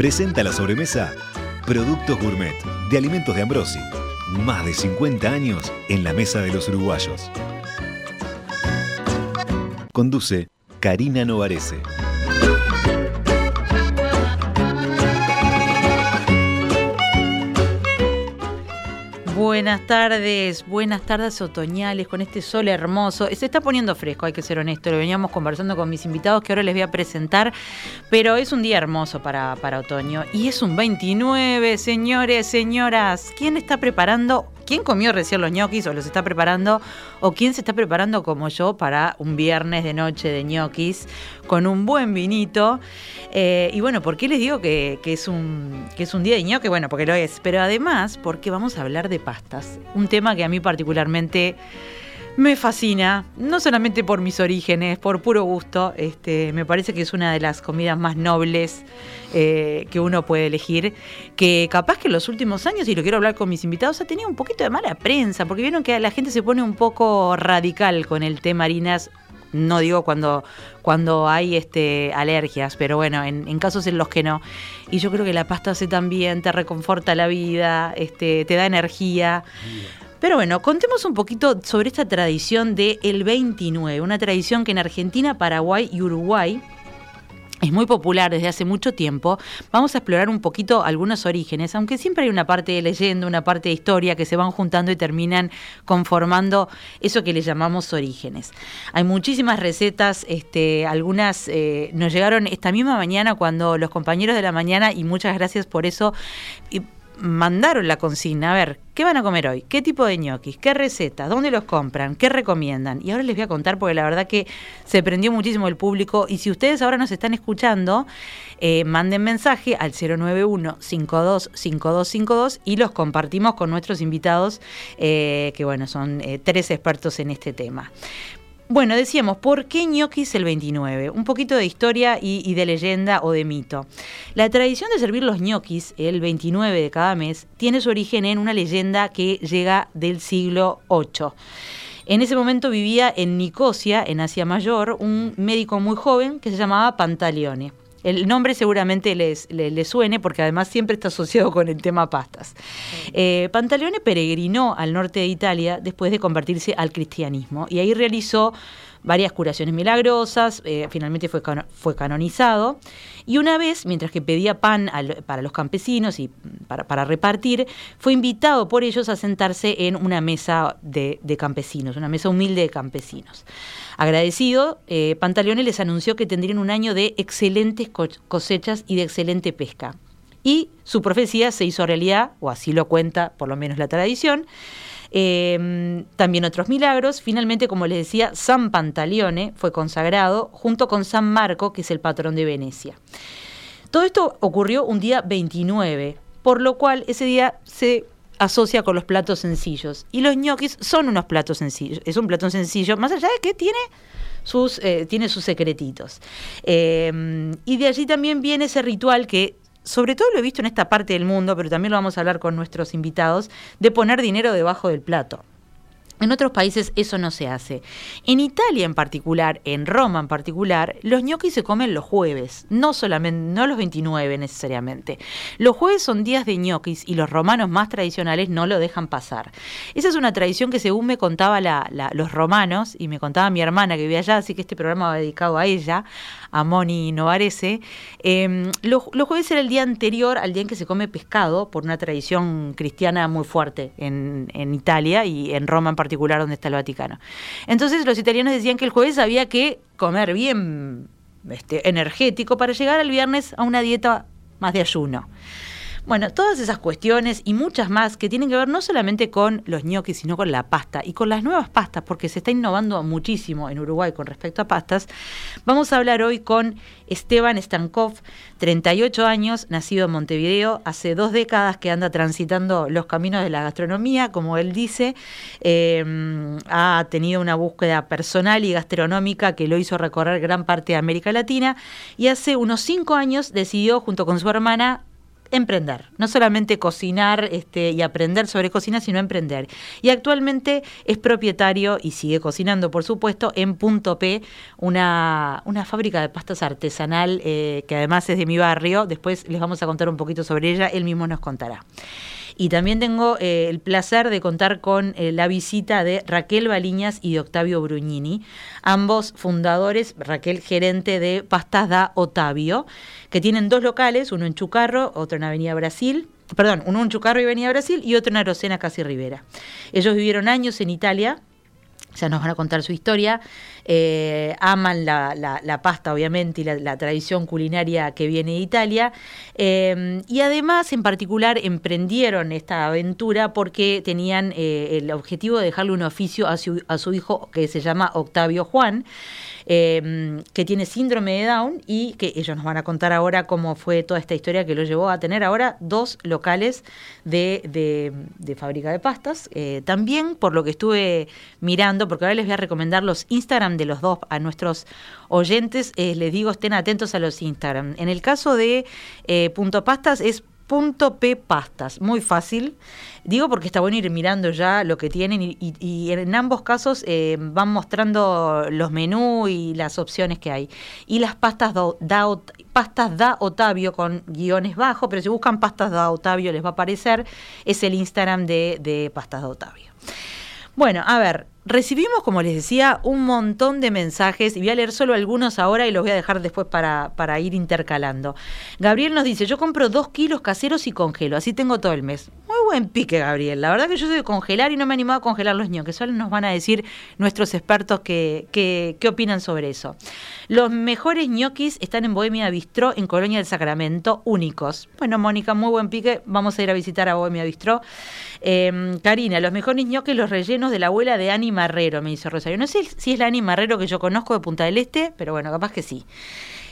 Presenta la sobremesa Productos Gourmet de Alimentos de Ambrosi. Más de 50 años en la mesa de los uruguayos. Conduce Karina Novarese. Buenas tardes, buenas tardes otoñales con este sol hermoso. Se está poniendo fresco, hay que ser honesto. Lo veníamos conversando con mis invitados que ahora les voy a presentar, pero es un día hermoso para, para otoño. Y es un 29, señores, señoras. ¿Quién está preparando quién comió recién los ñoquis o los está preparando, o quién se está preparando como yo para un viernes de noche de ñoquis con un buen vinito. Eh, y bueno, ¿por qué les digo que, es un, que es un día de ñoque? Bueno, porque lo es, pero además porque vamos a hablar de pastas, un tema que a mí particularmente me fascina, no solamente por mis orígenes, por puro gusto. Este, me parece que es una de las comidas más nobles eh, que uno puede elegir. Que capaz que en los últimos años, y lo quiero hablar con mis invitados, ha tenido un poquito de mala prensa, porque vieron que la gente se pone un poco radical con el té marinas. No digo cuando, cuando hay este, alergias, pero bueno, en, casos en los que no. Y yo creo que la pasta hace también, te reconforta la vida, este, te da energía. Pero bueno, contemos un poquito sobre esta tradición del el 29, una tradición que en Argentina, Paraguay y Uruguay es muy popular desde hace mucho tiempo. Vamos a explorar un poquito algunos orígenes, aunque siempre hay una parte de leyenda, una parte de historia que se van juntando y terminan conformando eso que le llamamos orígenes. Hay muchísimas recetas, este, algunas eh, nos llegaron esta misma mañana cuando los compañeros de la mañana, y muchas gracias por eso, mandaron la consigna, a ver, ¿qué van a comer hoy? ¿Qué tipo de ñoquis? ¿Qué recetas? ¿Dónde los compran? ¿Qué recomiendan? Y ahora les voy a contar porque la verdad que se prendió muchísimo el público y si ustedes ahora nos están escuchando, eh, manden mensaje al 091-525252 y los compartimos con nuestros invitados, eh, que bueno, son eh, tres expertos en este tema. Bueno, decíamos, ¿por qué ñoquis el 29? Un poquito de historia y, de leyenda o de mito. La tradición de servir los ñoquis el 29 de cada mes tiene su origen en una leyenda que llega del siglo VIII. En ese momento vivía en Nicosia, en Asia Mayor, un médico muy joven que se llamaba Pantaleone. El nombre seguramente les, suene porque además siempre está asociado con el tema pastas. Eh, Pantaleone peregrinó al norte de Italia después de convertirse al cristianismo y ahí realizó varias curaciones milagrosas, eh, finalmente fue, fue canonizado, y una vez, mientras que pedía pan para los campesinos y para, repartir, fue invitado por ellos a sentarse en una mesa de, campesinos, una mesa humilde de campesinos. Agradecido, eh, Pantaleone les anunció que tendrían un año de excelentes cosechas y de excelente pesca. Y su profecía se hizo realidad, o así lo cuenta por lo menos la tradición, Em, también otros milagros. Finalmente, como les decía, San Pantaleone fue consagrado junto con San Marco, que es el patrón de Venecia. Todo esto ocurrió un día 29, por lo cual ese día se asocia con los platos sencillos. Y los ñoquis son unos platos sencillos. Es un plato sencillo, más allá de que tiene sus, eh, tiene sus secretitos. Em, y de allí también viene ese ritual que sobre todo lo he visto en esta parte del mundo, pero también lo vamos a hablar con nuestros invitados, de poner dinero debajo del plato. En otros países eso no se hace. En Italia en particular, en Roma en particular, los ñoquis se comen los jueves, no solamente, no los 29 necesariamente. Los jueves son días de ñoquis y los romanos más tradicionales no lo dejan pasar. Esa es una tradición que según me contaba los romanos y me contaba mi hermana que vivía allá, así que este programa va dedicado a ella, a Moni Novarese. Em, los, jueves era el día anterior al día en que se come pescado, por una tradición cristiana muy fuerte en, Italia y en Roma en particular particular donde está el Vaticano. Entonces los italianos decían que el jueves había que comer bien este, energético para llegar al viernes a una dieta más de ayuno. Bueno, todas esas cuestiones y muchas más que tienen que ver no solamente con los ñoquis, sino con la pasta y con las nuevas pastas, porque se está innovando muchísimo en Uruguay con respecto a pastas. Vamos a hablar hoy con Esteban Stankov, 38 años, nacido en Montevideo, hace dos décadas que anda transitando los caminos de la gastronomía, como él dice, eh, ha tenido una búsqueda personal y gastronómica que lo hizo recorrer gran parte de América Latina y hace unos cinco años decidió junto con su hermana emprender, no solamente cocinar este, y aprender sobre cocina, sino emprender. Y actualmente es propietario y sigue cocinando, por supuesto, en Punto P, una, una fábrica de pastas artesanal eh, que además es de mi barrio. Después les vamos a contar un poquito sobre ella, él mismo nos contará. Y también tengo eh, el placer de contar con eh, la visita de Raquel Baliñas y de Octavio Brugnini, ambos fundadores, Raquel gerente de Pastas da Otavio, que tienen dos locales, uno en Chucarro, otro en Avenida Brasil, perdón, uno en Chucarro y Avenida Brasil y otro en Arocena, Casi Rivera. Ellos vivieron años en Italia, ya nos van a contar su historia. Eh, aman la, pasta, obviamente, y la, tradición culinaria que viene de Italia. Eh, y además, en particular, emprendieron esta aventura porque tenían eh, el objetivo de dejarle un oficio a su, a su hijo que se llama Octavio Juan. Em, que tiene síndrome de Down y que ellos nos van a contar ahora cómo fue toda esta historia que lo llevó a tener ahora dos locales de, de, fábrica de pastas. Eh, también, por lo que estuve mirando, porque ahora les voy a recomendar los Instagram de los dos a nuestros oyentes, eh, les digo estén atentos a los Instagram. En el caso de eh, Punto Pastas es P pastas, muy fácil. Digo porque está bueno ir mirando ya lo que tienen y, en ambos casos eh, van mostrando los menús y las opciones que hay. Y las pastas da, pastas da Otavio con guiones bajos, pero si buscan pastas da Otavio les va a aparecer, es el Instagram de, de pastas da Otavio. Bueno, a ver, Recibimos, como les decía, un montón de mensajes y voy a leer solo algunos ahora y los voy a dejar después para, para ir intercalando. Gabriel nos dice, yo compro dos kilos caseros y congelo, así tengo todo el mes. Muy buen pique, Gabriel. La verdad que yo soy de congelar y no me he animado a congelar los ñoques. Solo nos van a decir nuestros expertos qué que, opinan sobre eso. Los mejores ñoquis están en Bohemia Bistró, en Colonia del Sacramento, únicos. Bueno, Mónica, muy buen pique. Vamos a ir a visitar a Bohemia Bistró. Em, Karina, los mejores ñoques, los rellenos de la abuela de Ani Marrero, me dice Rosario. No sé si es la Ani Marrero que yo conozco de Punta del Este, pero bueno, capaz que sí.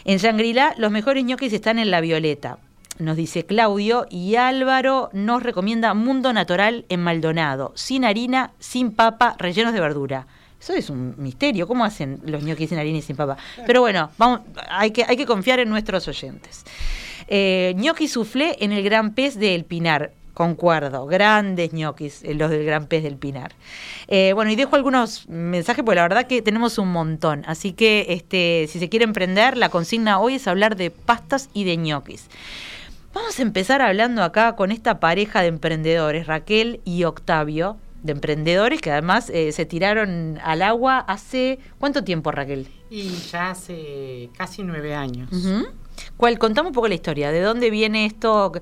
En Shangri-La, los mejores ñoquis están en La Violeta, nos dice Claudio, y Álvaro nos recomienda Mundo Natural en Maldonado, sin harina, sin papa, rellenos de verdura. Eso es un misterio, ¿cómo hacen los ñoquis sin harina y sin papa? Pero bueno, vamos, hay, que, hay que confiar en nuestros oyentes. Eh, ñoqui soufflé en el Gran Pez de El Pinar. Concuerdo, grandes ñoquis, eh, los del Gran Pez del Pinar. Eh, bueno, y dejo algunos mensajes, porque la verdad que tenemos un montón. Así que este, si se quiere emprender, la consigna hoy es hablar de pastas y de ñoquis. Vamos a empezar hablando acá con esta pareja de emprendedores, Raquel y Octavio, de emprendedores que además eh, se tiraron al agua hace... ¿Cuánto tiempo, Raquel? Y ya hace casi nueve años. ¿Cuál? Contame un poco la historia. ¿De dónde viene esto?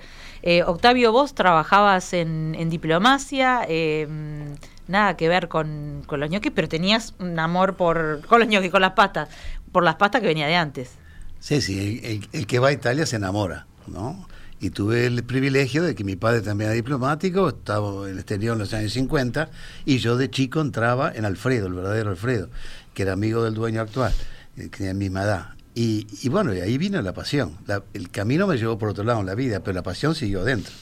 Eh, Octavio, vos trabajabas en, diplomacia, em, nada que ver con, los ñoquis, pero tenías un amor por con los ñoquis, con las pastas, por las pastas que venía de antes. Sí, sí, el, que va a Italia se enamora, ¿no? Y tuve el privilegio de que mi padre también era diplomático, estaba en el exterior en los años 50, y yo de chico entraba en Alfredo, el verdadero Alfredo, que era amigo del dueño actual, eh, que tenía la misma edad. Y, bueno, y ahí vino la pasión. el camino me llevó por otro lado en la vida, pero la pasión siguió adentro.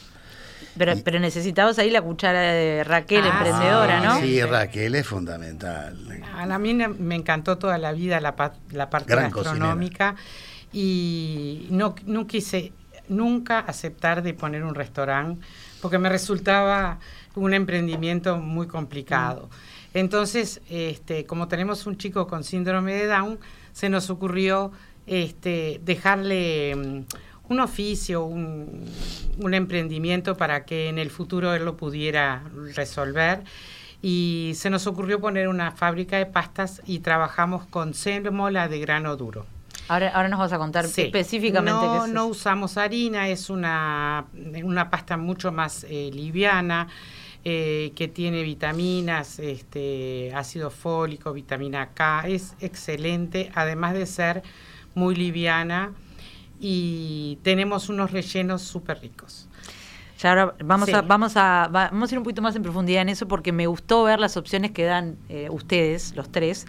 Pero, pero necesitabas ahí la cuchara de Raquel, ah, emprendedora, ¿no? Sí, Raquel es fundamental. A mí me encantó toda la vida la, la parte gastronómica y no, no quise nunca aceptar de poner un restaurante porque me resultaba un emprendimiento muy complicado. Mm. Entonces, este, como tenemos un chico con síndrome de Down, se nos ocurrió este, dejarle mm, un oficio, un, emprendimiento para que en el futuro él lo pudiera resolver. Y se nos ocurrió poner una fábrica de pastas y trabajamos con sémola de grano duro. Ahora, ahora nos vas a contar específicamente no, qué es No usamos harina, es una, una pasta mucho más eh, liviana. Eh, que tiene vitaminas, este, ácido fólico, vitamina K, es excelente, además de ser muy liviana y tenemos unos rellenos súper ricos ahora vamos, a, vamos, a, vamos a ir un poquito más en profundidad en eso porque me gustó ver las opciones que dan eh, ustedes, los tres,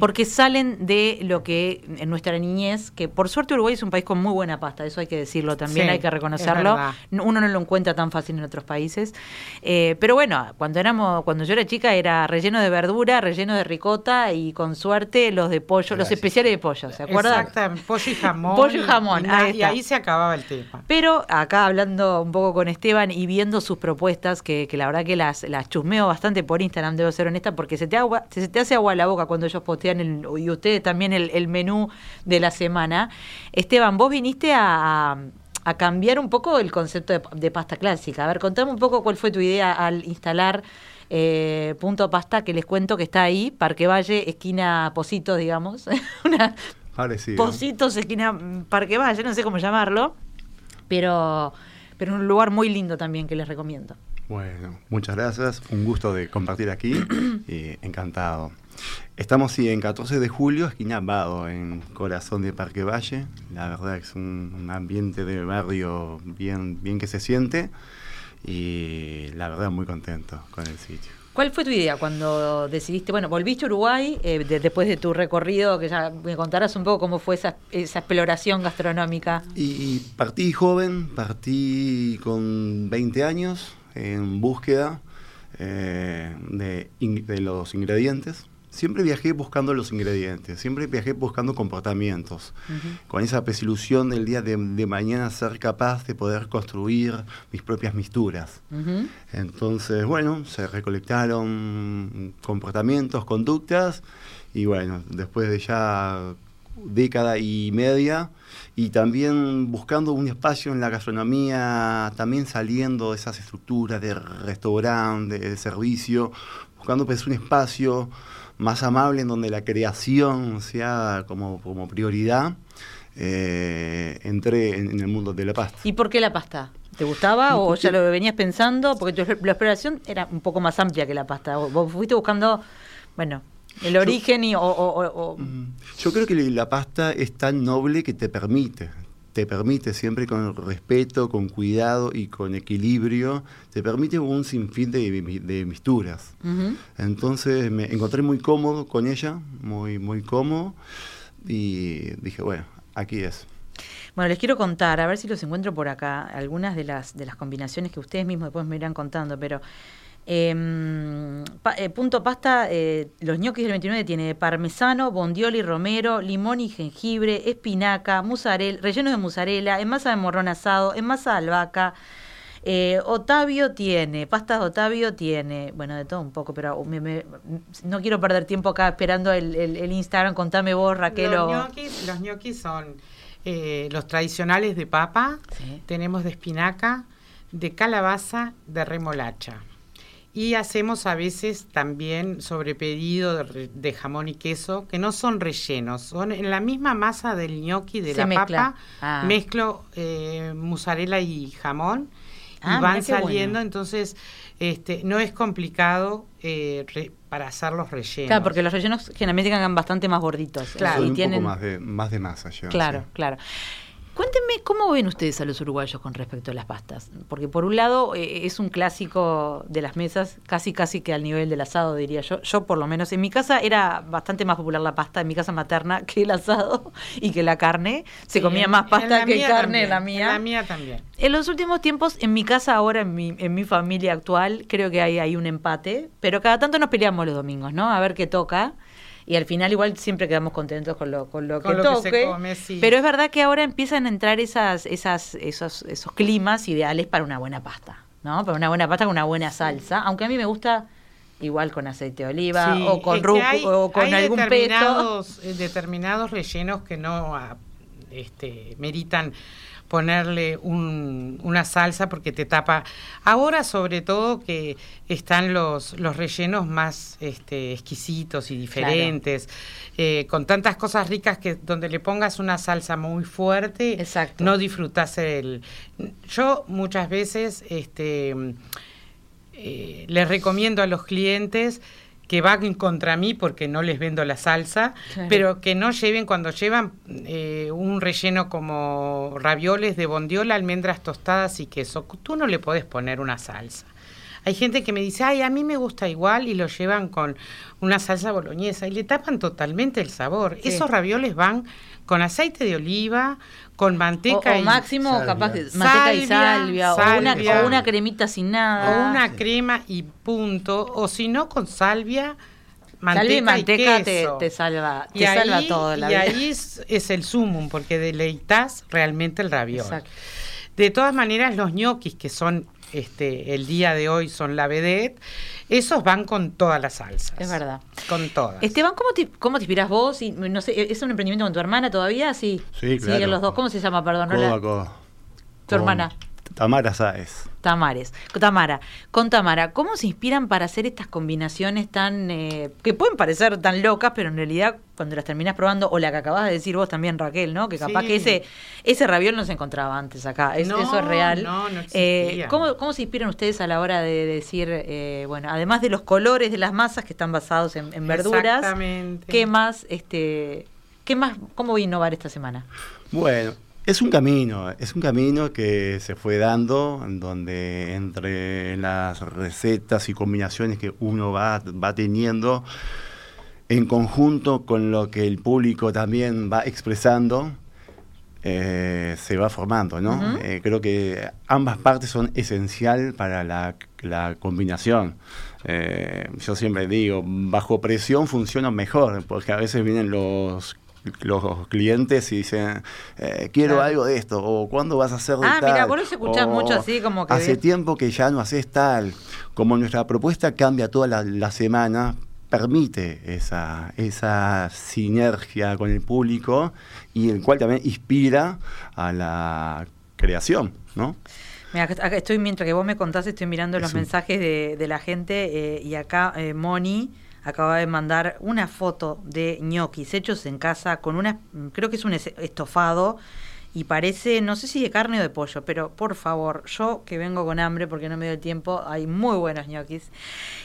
porque salen de lo que en nuestra niñez, que por suerte Uruguay es un país con muy buena pasta, eso hay que decirlo también, hay que reconocerlo. Uno no lo encuentra tan fácil en otros países. Eh, pero bueno, cuando éramos, cuando yo era chica era relleno de verdura, relleno de ricota y con suerte los de pollo, los especiales de pollo, ¿se acuerdan? Exactamente, pollo y jamón. pollo y jamón, y, ahí se acababa el tema. Pero acá hablando un poco con este y viendo sus propuestas, que, la verdad que las, las chusmeo bastante por Instagram, debo ser honesta, porque se te, agua, se te hace agua la boca cuando ellos postean, el, y ustedes también, el, menú de la semana. Esteban, vos viniste a, cambiar un poco el concepto de, pasta clásica. A ver, contame un poco cuál fue tu idea al instalar eh, Punto Pasta, que les cuento que está ahí, Parque Valle, esquina Positos, digamos. Una, Parecido. Positos, esquina Parque Valle, no sé cómo llamarlo. Pero pero un lugar muy lindo también que les recomiendo. Bueno, muchas gracias, un gusto de compartir aquí y encantado. Estamos en 14 de julio, esquina Vado, en corazón de Parque Valle. La verdad es un, ambiente de barrio bien, bien que se siente y la verdad muy contento con el sitio. ¿Cuál fue tu idea cuando decidiste, bueno, volviste a Uruguay eh, después de tu recorrido, que ya me contarás un poco cómo fue esa, exploración gastronómica? Y partí joven, partí con 20 años en búsqueda eh, de, de los ingredientes siempre viajé buscando los ingredientes, siempre viajé buscando comportamientos, con esa desilusión del día de, mañana ser capaz de poder construir mis propias misturas. Entonces, bueno, se recolectaron comportamientos, conductas, y bueno, después de ya década y media, y también buscando un espacio en la gastronomía, también saliendo de esas estructuras de restaurante, de servicio, buscando pues un espacio más amable, en donde la creación sea como, como prioridad, eh, entré en, el mundo de la pasta. ¿Y por qué la pasta? ¿Te gustaba o ya lo venías pensando? Porque tu, la exploración era un poco más amplia que la pasta. Vos fuiste buscando, bueno, el origen y... O, mm, Yo creo que la pasta es tan noble que te permite, te permite siempre con respeto, con cuidado y con equilibrio, te permite un sinfín de, de misturas. Entonces me encontré muy cómodo con ella, muy, muy cómodo, y dije, bueno, aquí es. Bueno, les quiero contar, a ver si los encuentro por acá, algunas de las, de las combinaciones que ustedes mismos después me irán contando, pero Em, eh, punto pasta, eh, los ñoquis del 29 tiene parmesano, bondioli, romero, limón y jengibre, espinaca, musarela, relleno de musarela, en masa de morrón asado, en masa de albahaca. Eh, Otavio tiene, pastas Otavio tiene, bueno, de todo un poco, pero no quiero perder tiempo acá esperando el, Instagram. Contame vos, Raquel. Los ñoquis, son los tradicionales de papa, tenemos de espinaca, de calabaza, de remolacha. Y hacemos a veces también sobre pedido de, jamón y queso, que no son rellenos, son en la misma masa del gnocchi de la papa, ah. mezclo eh, mozzarella y jamón y ah, van saliendo, entonces este, no es complicado eh, para hacer los rellenos. Claro, porque los rellenos generalmente quedan bastante más gorditos. Claro, y un tienen... poco más de, más de masa. claro, claro. Cuéntenme, ¿cómo ven ustedes a los uruguayos con respecto a las pastas? Porque por un lado eh, es un clásico de las mesas, casi casi que al nivel del asado, diría yo. Yo por lo menos, en mi casa era bastante más popular la pasta, en mi casa materna, que el asado y que la carne. Se comía más pasta que carne en la mía. En la mía también. En los últimos tiempos, en mi casa ahora, en mi, en mi familia actual, creo que hay, hay un empate, pero cada tanto nos peleamos los domingos, ¿no? A ver qué toca y al final igual siempre quedamos contentos con lo, con lo que toque. Pero es verdad que ahora empiezan a entrar esas, esas, esos, esos climas ideales para una buena pasta, ¿no? Para una buena pasta con una buena salsa, aunque a mí me gusta igual con aceite de oliva o con o con algún determinados, peto. Eh, determinados rellenos que no ah, este, meritan ponerle una salsa porque te tapa. Ahora sobre todo que están los, los rellenos más este, exquisitos y diferentes, eh, con tantas cosas ricas que donde le pongas una salsa muy fuerte, no disfrutas el... Yo muchas veces este, eh, les recomiendo a los clientes que van contra mí porque no les vendo la salsa, pero que no lleven, cuando llevan eh, un relleno como ravioles de bondiola, almendras tostadas y queso, tú no le podés poner una salsa. Hay gente que me dice, ay, a mí me gusta igual y lo llevan con una salsa boloñesa y le tapan totalmente el sabor. Esos ravioles van con aceite de oliva, con manteca o, máximo capaz manteca y salvia, o, una, cremita sin nada. O una crema y punto. O si no, con salvia, manteca, y manteca Te, salva, te salva todo. La y ahí es, el sumum, porque deleitas realmente el raviol. De todas maneras, los ñoquis, que son este, el día de hoy son la vedette, esos van con todas las salsas. Es verdad. Con todas. Esteban, ¿cómo te, cómo te inspiras vos? Y, no sé, ¿Es un emprendimiento con tu hermana todavía? Sí. Sí, claro. Los dos. ¿Cómo se llama, perdón? Tu hermana. Tamara Sáez. Tamares. Tamara, con Tamara, ¿cómo se inspiran para hacer estas combinaciones tan eh, que pueden parecer tan locas, pero en realidad cuando las terminas probando, o la que acabas de decir vos también, Raquel, ¿no? Que capaz que ese, ese raviol no se encontraba antes acá. eso es real. No, no eh, ¿cómo, se inspiran ustedes a la hora de decir, eh, bueno, además de los colores de las masas que están basados en, en verduras, ¿qué más, este, qué más, cómo voy a innovar esta semana? Bueno, es un camino, es un camino que se fue dando, donde entre las recetas y combinaciones que uno va, va teniendo, en conjunto con lo que el público también va expresando, eh, se va formando, ¿no? Eh, creo que ambas partes son esencial para la, combinación. Eh, yo siempre digo, bajo presión funciona mejor, porque a veces vienen los los clientes y dicen, eh, quiero algo de esto, o cuándo vas a hacer de ah, tal. Ah, mira, por eso escuchás mucho así como que... Hace tiempo que ya no haces tal. Como nuestra propuesta cambia toda la, semana, permite esa, esa sinergia con el público y el cual también inspira a la creación, ¿no? Mira, estoy, mientras que vos me contás, estoy mirando los mensajes de, la gente eh, y acá eh, Moni acaba de mandar una foto de ñoquis hechos en casa con una, creo que es un estofado y parece, no sé si de carne o de pollo, pero por favor, yo que vengo con hambre porque no me dio el tiempo, hay muy buenos ñoquis.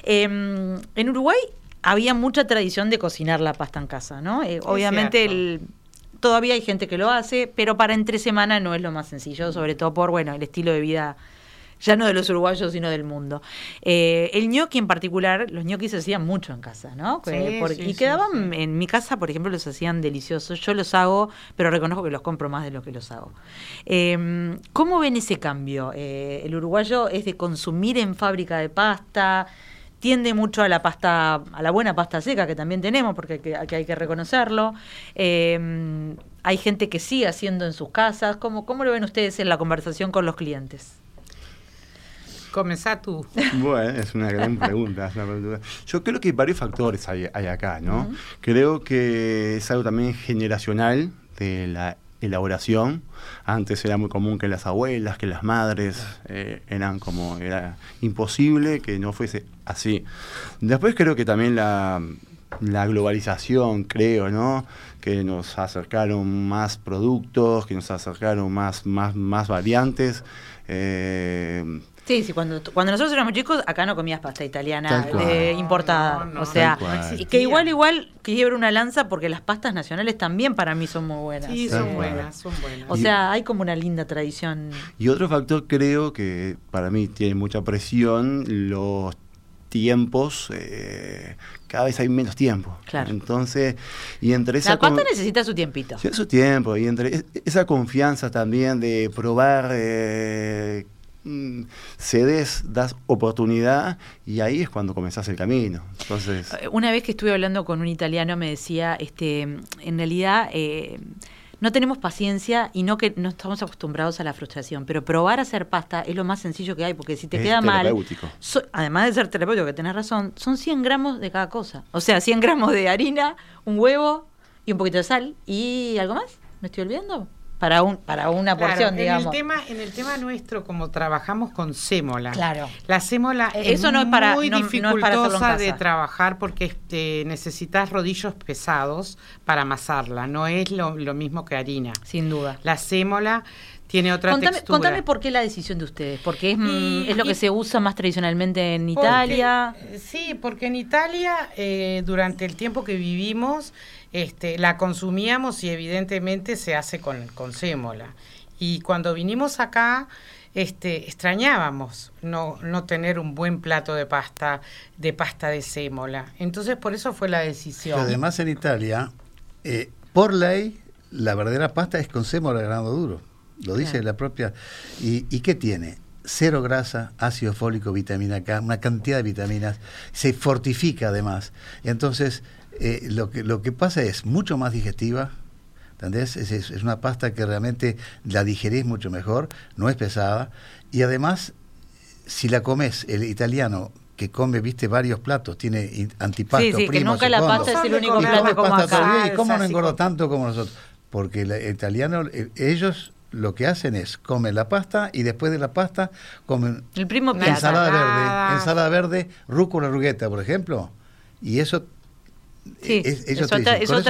Em, en Uruguay había mucha tradición de cocinar la pasta en casa, ¿no? Eh, obviamente el, todavía hay gente que lo hace, pero para entre semana no es lo más sencillo, sobre todo por, bueno, el estilo de vida ya no de los uruguayos, sino del mundo. Eh, el ñoqui en particular, los ñoquis se hacían mucho en casa, ¿no? y quedaban, en mi casa, por ejemplo, los hacían deliciosos. Yo los hago, pero reconozco que los compro más de lo que los hago. Em, ¿Cómo ven ese cambio? Eh, el uruguayo es de consumir en fábrica de pasta tiende mucho a la pasta, a la buena pasta seca que también tenemos, porque hay que, hay que reconocerlo. Em, hay gente que sigue haciendo en sus casas. ¿Cómo, ¿Cómo lo ven ustedes en la conversación con los clientes? Comenzá tú. Bueno, es una gran pregunta, Yo creo que varios factores hay, acá, ¿no? Creo que es algo también generacional de la elaboración. Antes era muy común que las abuelas, que las madres eh, eran como, era imposible que no fuese así. Después creo que también la, la globalización, creo, ¿no? Que nos acercaron más productos, que nos acercaron más, más, más variantes. Eh, Sí, sí, cuando, cuando nosotros éramos chicos, acá no comías pasta italiana de, importada. o sea, que igual, igual quiero una lanza porque las pastas nacionales también para mí son muy buenas. Sí, son buenas, son buenas. O sea, hay como una linda tradición. Y otro factor creo que para mí tiene mucha presión, los tiempos, eh, cada vez hay menos tiempo. Claro. Entonces, y entre esa... La pasta necesita su tiempito. Sí, su tiempo, y entre esa confianza también de probar... Eh, cedes, das oportunidad y ahí es cuando comenzás el camino. Entonces, eh, una vez que estuve hablando con un italiano me decía, este, en realidad eh, no tenemos paciencia y no que no estamos acostumbrados a la frustración, pero probar a hacer pasta es lo más sencillo que hay, porque si te queda mal, además de ser terapéutico, que tenés razón, son 100 gramos de cada cosa. O sea, 100 gramos de harina, un huevo y un poquito de sal y algo más. ¿Me estoy olvidando? Para un para una porción, digamos. En el tema en el tema nuestro como trabajamos con sémola. Claro. La sémola Eso es, no es para, muy dificultosa de trabajar porque este, necesitas rodillos pesados para amasarla, no es lo, lo mismo que harina. Sin duda. La sémola tiene otra textura. Contame por qué la decisión de ustedes, porque es, mm, es lo que se usa más tradicionalmente en Italia. sí, porque en Italia eh, durante el tiempo que vivimos este, la consumíamos y evidentemente se hace con, con sémola. Y cuando vinimos acá este, extrañábamos no, no tener un buen plato de pasta, de pasta de sémola. Entonces por eso fue la decisión. además en Italia, eh, por ley, la verdadera pasta es con sémola de grano duro. Lo dice la propia. ¿Y, ¿Y qué tiene? cero grasa, ácido fólico, vitamina K, una cantidad de vitaminas, se fortifica además. Entonces, eh, lo, que, lo que pasa es mucho más digestiva, ¿entendés? Es, una pasta que realmente la digerís mucho mejor, no es pesada, y además, si la comes, el italiano que come, viste, varios platos, tiene antipasto, sí, sí, que nunca la pasta es el único plato como acá. ¿Y cómo no engorda tanto como nosotros? Porque el italiano, ellos lo que hacen es comen la pasta y después de la pasta comen el primo ensalada verde, ensalada verde, rúcula rugueta, por ejemplo, y eso Sí, es, otra,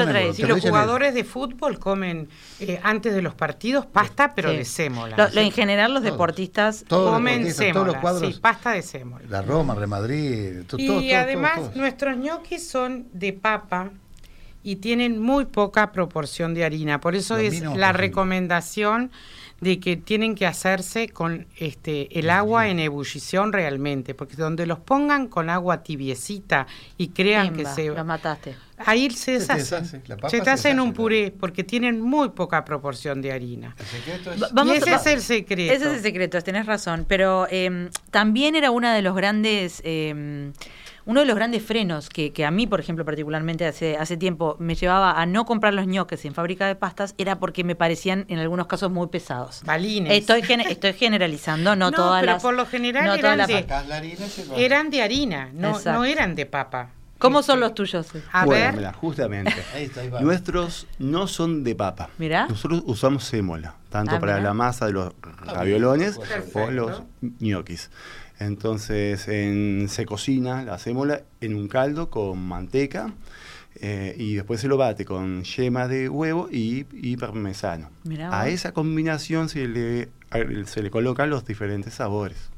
tradición. los jugadores de fútbol comen eh, antes de los partidos pasta, pero de sémola. en general los deportistas comen sémola, sí, pasta de sémola. La Roma, Real Madrid, Y además nuestros ñoquis son de papa y tienen muy poca proporción de harina. Por eso es la recomendación de que tienen que hacerse con este el agua en ebullición realmente, porque donde los pongan con agua tibiecita y crean que se la mataste. Ahí se deshace. Se, te hacen un puré porque tienen muy poca proporción de harina. y ese es el secreto. Ese es el secreto, tenés razón. Pero eh, también era una de los grandes eh, uno de los grandes frenos que, que, a mí, por ejemplo, particularmente hace, hace tiempo me llevaba a no comprar los ñoques en fábrica de pastas era porque me parecían en algunos casos muy pesados. Balines. Estoy, estoy generalizando, no, todas pero las... por lo general eran, de, eran de harina, no, no eran de papa. ¿Cómo son los tuyos? A ver. justamente. Nuestros no son de papa. Mirá. Nosotros usamos sémola, tanto ah, para la masa de los raviolones o los ñoquis. Entonces se cocina la sémola en un caldo con manteca eh, y después se lo bate con yema de huevo y, parmesano. a esa combinación se le, se le colocan los diferentes sabores.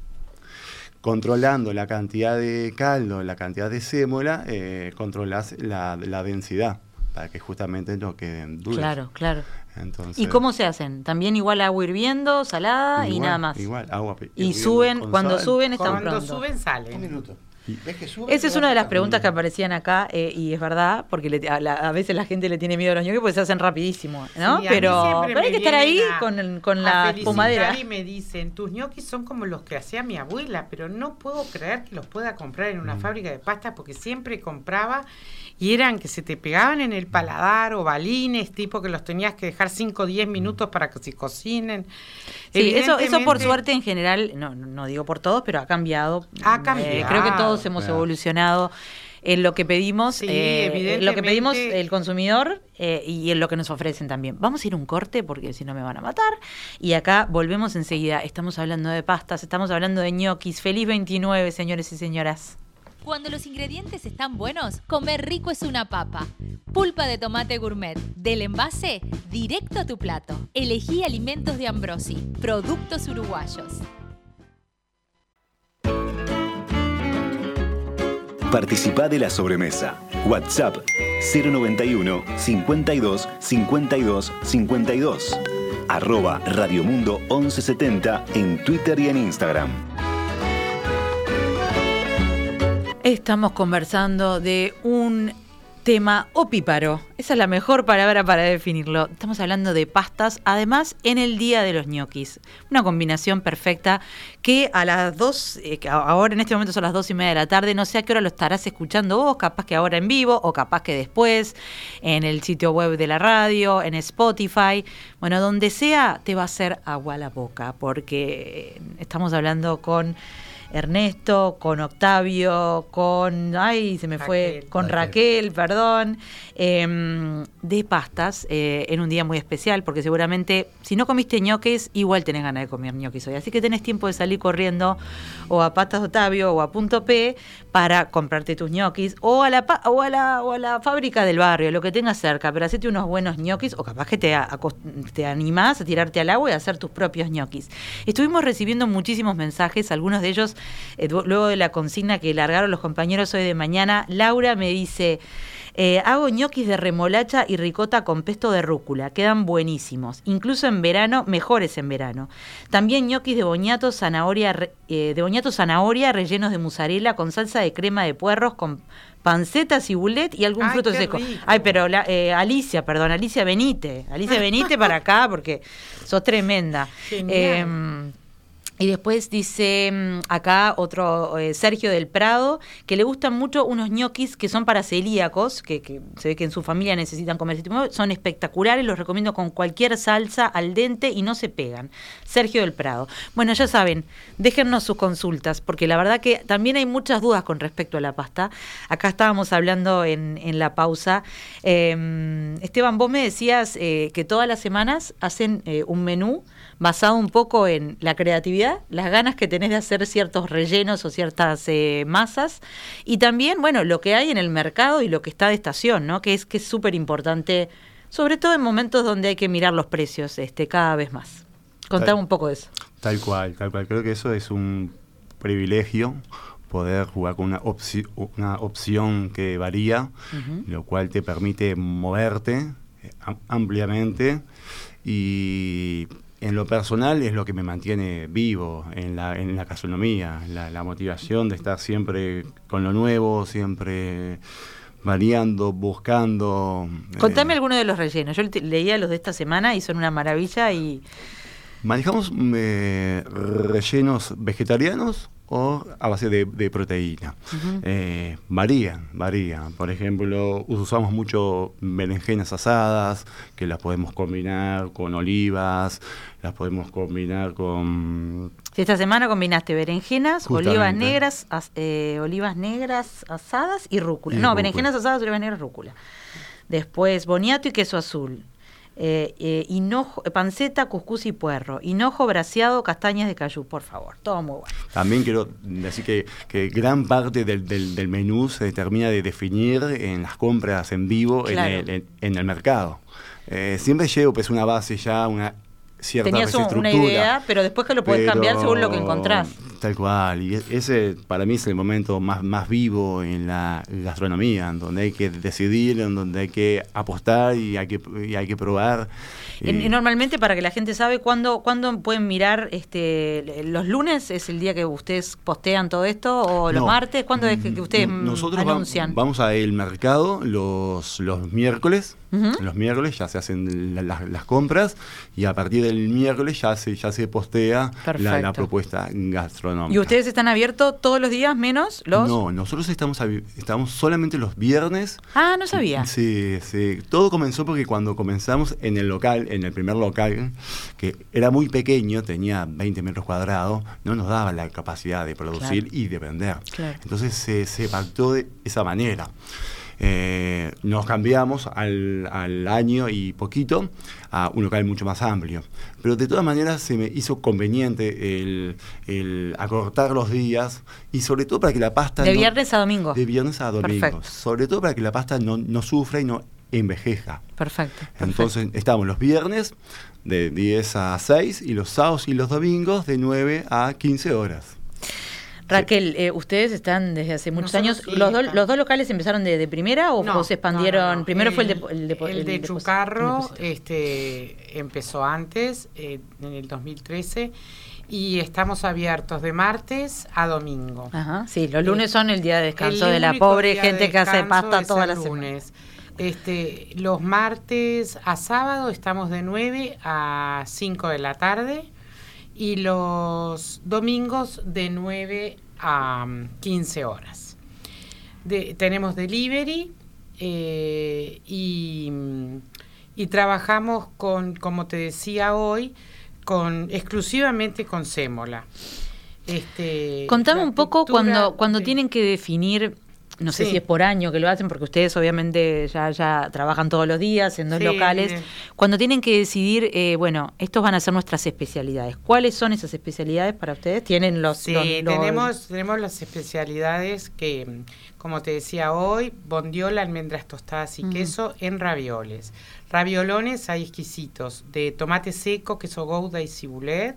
Controlando la cantidad de caldo, la cantidad de sémola, eh, controlas la, la densidad para que justamente no queden dulces. Claro, claro. ¿Y cómo se hacen? ¿También igual agua hirviendo, salada y nada más? Igual, agua Y suben, cuando suben están Cuando suben salen. Un minuto. Esa es una de las preguntas que aparecían acá eh, y es verdad, porque a, veces la gente le tiene miedo a los ñoquis porque se hacen rapidísimo, ¿no? pero, hay que estar ahí con, con la espumadera. Y me dicen, tus ñoquis son como los que hacía mi abuela, pero no puedo creer que los pueda comprar en una mm. fábrica de pastas porque siempre compraba y eran que se te pegaban en el paladar o balines, tipo que los tenías que dejar 5 o 10 minutos para que se cocinen. Sí, eso, eso por suerte en general, no, no digo por todos, pero ha cambiado. Ha cambiado. Eh, creo que todos hemos evolucionado en lo que pedimos, eh, lo que pedimos el consumidor eh, y en lo que nos ofrecen también. Vamos a ir un corte porque si no me van a matar. Y acá volvemos enseguida. Estamos hablando de pastas, estamos hablando de ñoquis. Feliz 29, señores y señoras. Cuando los ingredientes están buenos, comer rico es una papa. Pulpa de tomate gourmet, del envase directo a tu plato. Elegí alimentos de Ambrosi, productos uruguayos. Participa de la sobremesa. WhatsApp 091 52 52 52. Arroba Radiomundo 1170 en Twitter y en Instagram. Estamos conversando de un tema opíparo. Esa es la mejor palabra para definirlo. Estamos hablando de pastas, además en el día de los ñoquis. Una combinación perfecta que a las dos, eh, ahora en este momento son las dos y media de la tarde, no sé a qué hora lo estarás escuchando vos, capaz que ahora en vivo o capaz que después, en el sitio web de la radio, en Spotify. Bueno, donde sea, te va a hacer agua a la boca, porque estamos hablando con Ernesto, con Octavio, con, ay, se me fue, con Raquel, perdón, em, de pastas eh, en un día muy especial, porque seguramente si no comiste ñoques, igual tenés ganas de comer ñoques hoy. Así que tenés tiempo de salir corriendo o a Pastas Octavio o a Punto P para comprarte tus ñoquis o a la o a la, o a la fábrica del barrio, lo que tengas cerca, pero hacete unos buenos ñoquis o capaz que te, te animás a tirarte al agua y a hacer tus propios ñoquis. Estuvimos recibiendo muchísimos mensajes, algunos de ellos eh, luego de la consigna que largaron los compañeros hoy de mañana, Laura me dice, eh, hago ñoquis de remolacha y ricota con pesto de rúcula, quedan buenísimos, incluso en verano, mejores en verano. También ñoquis de boñato, zanahoria, eh, de boñato zanahoria rellenos de mozzarella con salsa de crema de puerros con pancetas y bulet y algún fruto seco. Ay, pero Alicia, perdón, Alicia Benite, Alicia Benite para acá porque sos tremenda. Y después dice mm, acá otro eh, Sergio del Prado, que le gustan mucho unos ñoquis que son para celíacos, que, se ve que en su familia necesitan comer son espectaculares, los recomiendo con cualquier salsa al dente y no se pegan. Sergio del Prado. Bueno, ya saben, déjennos sus consultas, porque la verdad que también hay muchas dudas con respecto a la pasta. Acá estábamos hablando en, en la pausa. Em, Esteban, vos me decías eh, que todas las semanas hacen eh, un menú basado un poco en la creatividad, las ganas que tenés de hacer ciertos rellenos o ciertas eh, masas, y también, bueno, lo que hay en el mercado y lo que está de estación, ¿no? Que es que es súper importante, sobre todo en momentos donde hay que mirar los precios este, cada vez más. Contame un poco de eso. Tal cual, tal cual. Creo que eso es un privilegio poder jugar con una, una opción que varía, lo cual te permite moverte eh, ampliamente y en lo personal es lo que me mantiene vivo en la, en la gastronomía, la, motivación de estar siempre con lo nuevo, siempre variando, buscando. Contame eh, alguno de los rellenos. Yo leía los de esta semana y son una maravilla y... Manejamos eh, rellenos vegetarianos o a base de, proteína. Eh, varían, varían. Por ejemplo, usamos mucho berenjenas asadas, que las podemos combinar con olivas, las podemos combinar con... Esta semana combinaste berenjenas, olivas negras, eh, olivas negras asadas y rúcula. no, berenjenas asadas, olivas negras, rúcula. Después boniato y queso azul eh, eh, hinojo, panceta, cuscús y puerro, hinojo braseado, castañas de cayú, por favor, todo muy bueno. También quiero decir que, que gran parte del, del, menú se termina de definir en las compras en vivo en, el, en, el mercado. Eh, siempre llevo pues una base ya, una cierta Tenías una idea, pero después que lo puedes cambiar según lo que encontrás. Tal cual, y e-, ese para mí es el momento más, más vivo en la gastronomía, en donde hay que decidir, en donde hay que apostar y hay que, y hay que probar. Y normalmente para que la gente sabe cuándo, cuándo pueden mirar, este, los lunes es el día que ustedes postean todo esto o los martes, ¿cuándo es que, ustedes nosotros anuncian? vamos a el mercado los, los miércoles. Los miércoles ya se hacen las compras y a partir del miércoles ya se, ya se postea la, propuesta gastronómica. ¿Y ustedes están abiertos todos los días menos los...? No, nosotros estamos, estamos solamente los viernes. Ah, no sabía. Sí, sí. Todo comenzó porque cuando comenzamos en el local, en el primer local, que era muy pequeño, tenía 20 metros cuadrados, no nos daba la capacidad de producir y de vender. Entonces se, se pactó de esa manera. Eh, nos cambiamos al, al, año y poquito a un local mucho más amplio. Pero de todas maneras se me hizo conveniente el, el acortar los días y sobre todo para que la pasta... De viernes a domingo. De viernes a domingo. Sobre todo para que la pasta no, no sufra y no envejeja. Perfecto, Entonces estamos los viernes de 10 a 6 y los sábados y los domingos de 9 a 15 horas. Raquel, eh, ustedes están desde hace muchos años. ¿Los, los, dos locales empezaron de, primera o, se expandieron? Primero fue el de, el de, el de Chucarro, este, empezó antes, eh, en el 2013 y estamos abiertos de martes a domingo. Ajá, sí, los lunes son el día de descanso de la pobre gente que hace pasta todas las lunes. Este, los martes a sábado estamos de 9 a 5 de la tarde y los domingos de 9 a 15 horas. tenemos delivery eh, y, trabajamos con, como te decía hoy, con exclusivamente con sémola. Este, Contame un poco cuando, cuando tienen que definir no sé si es por año que lo hacen, porque ustedes obviamente ya, ya trabajan todos los días en dos locales. Cuando tienen que decidir, eh, bueno, estos van a ser nuestras especialidades. ¿Cuáles son esas especialidades para ustedes? ¿Tienen los...? Sí, Tenemos, tenemos las especialidades que, como te decía hoy, bondiola, almendras tostadas y queso en ravioles. Raviolones hay exquisitos, de tomate seco, queso gouda y cibulet,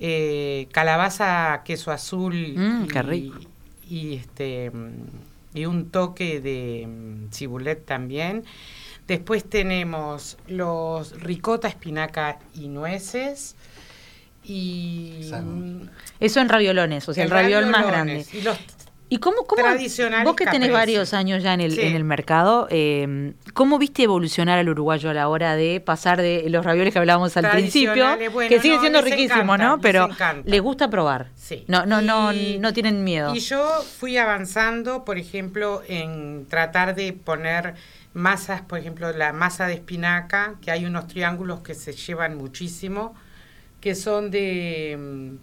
eh, calabaza, queso azul mm, qué rico y este y un toque de mm, cibulet también. Después tenemos los ricota, espinaca y nueces. Y eso en raviolones, o sea, el, raviol más grande. Y los ¿Y cómo, cómo vos que tenés varios años ya en el, en el mercado, eh, ¿cómo viste evolucionar al uruguayo a la hora de pasar de los ravioles que hablábamos al principio, que siguen siendo riquísimos, ¿no? Pero les, gusta probar. Sí. No, no, no, no tienen miedo. Y yo fui avanzando, por ejemplo, en tratar de poner masas, por ejemplo, la masa de espinaca, que hay unos triángulos que se llevan muchísimo, que son de mm,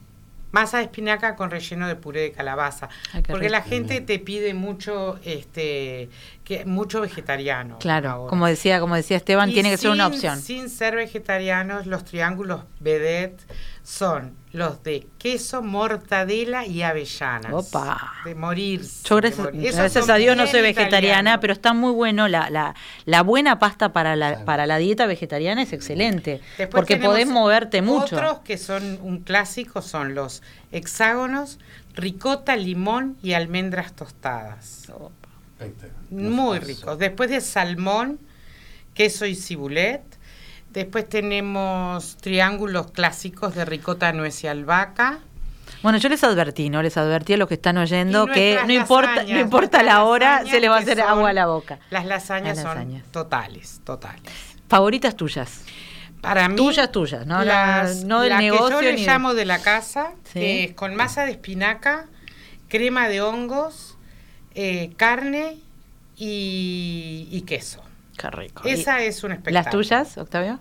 masa de espinaca con relleno de puré de calabaza. porque la gente te pide mucho, este, que mucho vegetariano. Claro, como decía, como decía Esteban, tiene que ser una opción. Sin ser vegetarianos, los triángulos vedette son los de queso, mortadela y avellanas. Opa. De morir. Yo gracias, a Dios no soy vegetariana, pero está muy bueno. La, la, la buena pasta para la, para la dieta vegetariana es excelente. porque podés moverte mucho. Otros que son un clásico son los hexágonos, ricota, limón y almendras tostadas. Muy ricos. Después de salmón, queso y cibulet Después tenemos triángulos clásicos de ricota, nuez y albahaca. Bueno, yo les advertí, ¿no? Les advertí a los que están oyendo que no importa, no importa la hora, se les va a hacer agua a la boca. Las lasañas, son totales, totales. ¿Favoritas tuyas? Para mí. Tuyas, tuyas, ¿no? no del la negocio. Que yo le llamo de la casa, que es con masa de espinaca, crema de hongos, eh, carne y queso. Qué rico. Esa es un espectáculo. ¿Las tuyas, Octavio?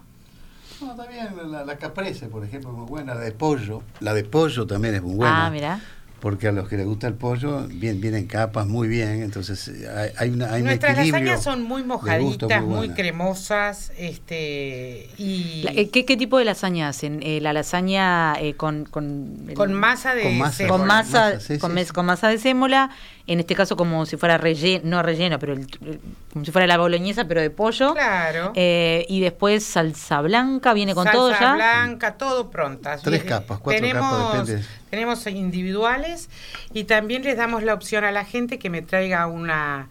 No, también la, la caprese, por ejemplo, muy buena. La de pollo. La de pollo también es muy buena. Ah, mira porque a los que les gusta el pollo bien, vienen capas muy bien, entonces eh, hay, una, hay Nuestras lasañas son muy mojaditas, muy, cremosas, este y eh, ¿qué, ¿qué, tipo de lasaña hacen? Eh, la lasaña con, con, con masa de con masa, con masa, con, masa de sémola, en este caso como si fuera relleno, no relleno, pero como si fuera la boloñesa, pero de pollo. Claro. y después salsa blanca, viene con todo ya. Salsa blanca, todo pronta. Tres capas, cuatro capas, depende. Tenemos individuales y también les damos la opción a la gente que me traiga una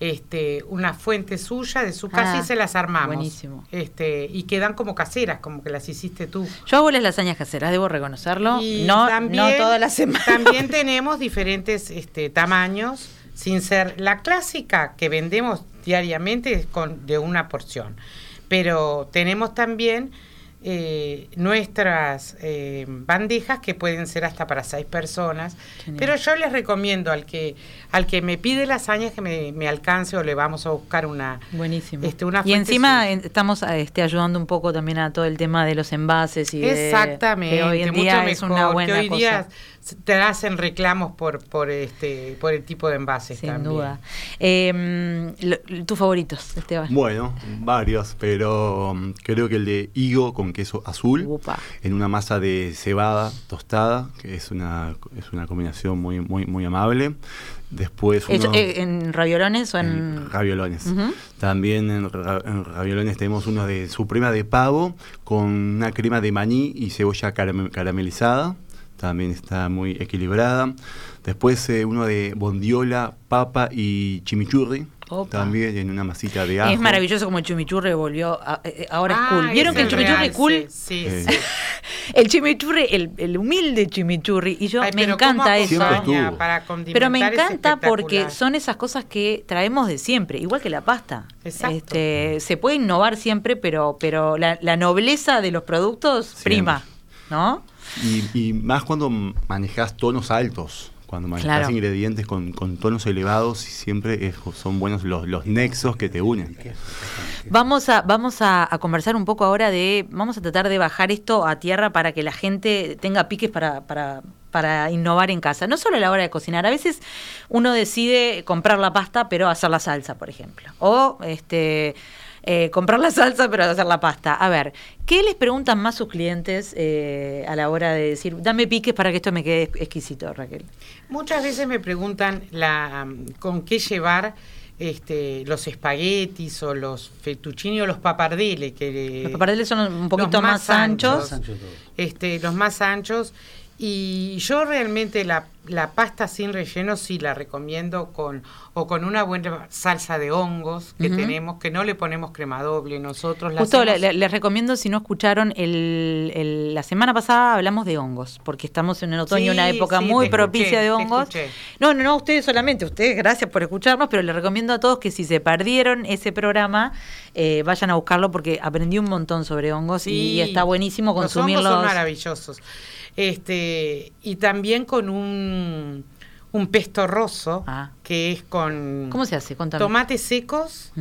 este, una fuente suya de su casa y ah, se las armamos. Buenísimo. Este, y quedan como caseras, como que las hiciste tú. Yo hago las lasañas caseras, debo reconocerlo. Y no, también, no todas las semanas. También tenemos diferentes este, tamaños, sin ser la clásica que vendemos diariamente con, de una porción. Pero tenemos también eh, nuestras eh, bandejas que pueden ser hasta para seis personas. Pero yo les recomiendo al que al que me pide lasañas que me, alcance o le vamos a buscar una. Buenísimo. Este, una y encima estamos este, ayudando un poco también a todo el tema de los envases y Exactamente. hoy en día es una buena hoy día te hacen reclamos por por este por el tipo de envases Sin duda. Eh, ¿Tus favoritos, Esteban? Bueno, varios, pero um, creo que el de higo con queso azul en una masa de cebada tostada, que es una es una combinación muy muy muy amable. Después eh, ¿En raviolones o en...? raviolones. También en, raviolones tenemos uno de suprema de pavo con una crema de maní y cebolla caramelizada también está muy equilibrada. Después eh, uno de bondiola, papa y chimichurri. También en una masita de ajo. Es maravilloso como el chimichurri volvió, eh, eh, ahora es cool. ¿Vieron que el chimichurri es cool? Sí, el chimichurri, el, humilde chimichurri. Y yo me encanta eso. pero me encanta porque son esas cosas que traemos de siempre, igual que la pasta. Este, se puede innovar siempre, pero, pero la, nobleza de los productos prima, ¿no? Y, más cuando manejas tonos altos, cuando manejas ingredientes con, tonos elevados, siempre son buenos los, los nexos que te unen. Vamos a, vamos a, conversar un poco ahora de, vamos a tratar de bajar esto a tierra para que la gente tenga piques para, para para innovar en casa, no solo a la hora de cocinar. A veces uno decide comprar la pasta, pero hacer la salsa, por ejemplo. O este eh, comprar la salsa, pero hacer la pasta. A ver, ¿qué les preguntan más sus clientes eh, a la hora de decir, dame piques para que esto me quede exquisito, Raquel? Muchas veces me preguntan la, con qué llevar este, los espaguetis o los fettuccini o los papardeles. Que, los papardeles son un poquito más, anchos. este, los más anchos. Y yo realmente la, la, pasta sin relleno sí la recomiendo con o con una buena salsa de hongos que tenemos, que no le ponemos crema doble nosotros. La Justo les recomiendo, si no escucharon, el, la semana pasada hablamos de hongos, porque estamos en el otoño, una época muy propicia de hongos. No, no, no, ustedes solamente, ustedes, gracias por escucharnos, pero les recomiendo a todos que si se perdieron ese programa, eh, vayan a buscarlo porque aprendí un montón sobre hongos y está buenísimo consumirlos. Los hongos son maravillosos. Este, y también con un, un pesto roso, ah. que es con ¿Cómo se hace? tomates secos,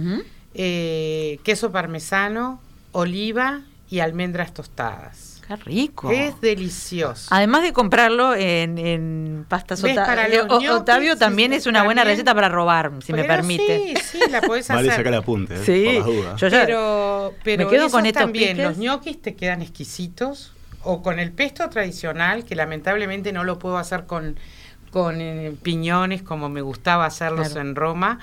eh, queso parmesano, oliva y almendras tostadas. Qué rico. Es delicioso. Además de comprarlo en, en pastas Otavio, también es una buena receta para robar, si me permite. Sí, sí, la podés hacer. Vale sacar apunte, ¿eh? sí. Yo pero pero me quedo con estos también, los ñoquis te quedan exquisitos o con el pesto tradicional, que lamentablemente no lo puedo hacer con, con eh, piñones como me gustaba hacerlos en Roma,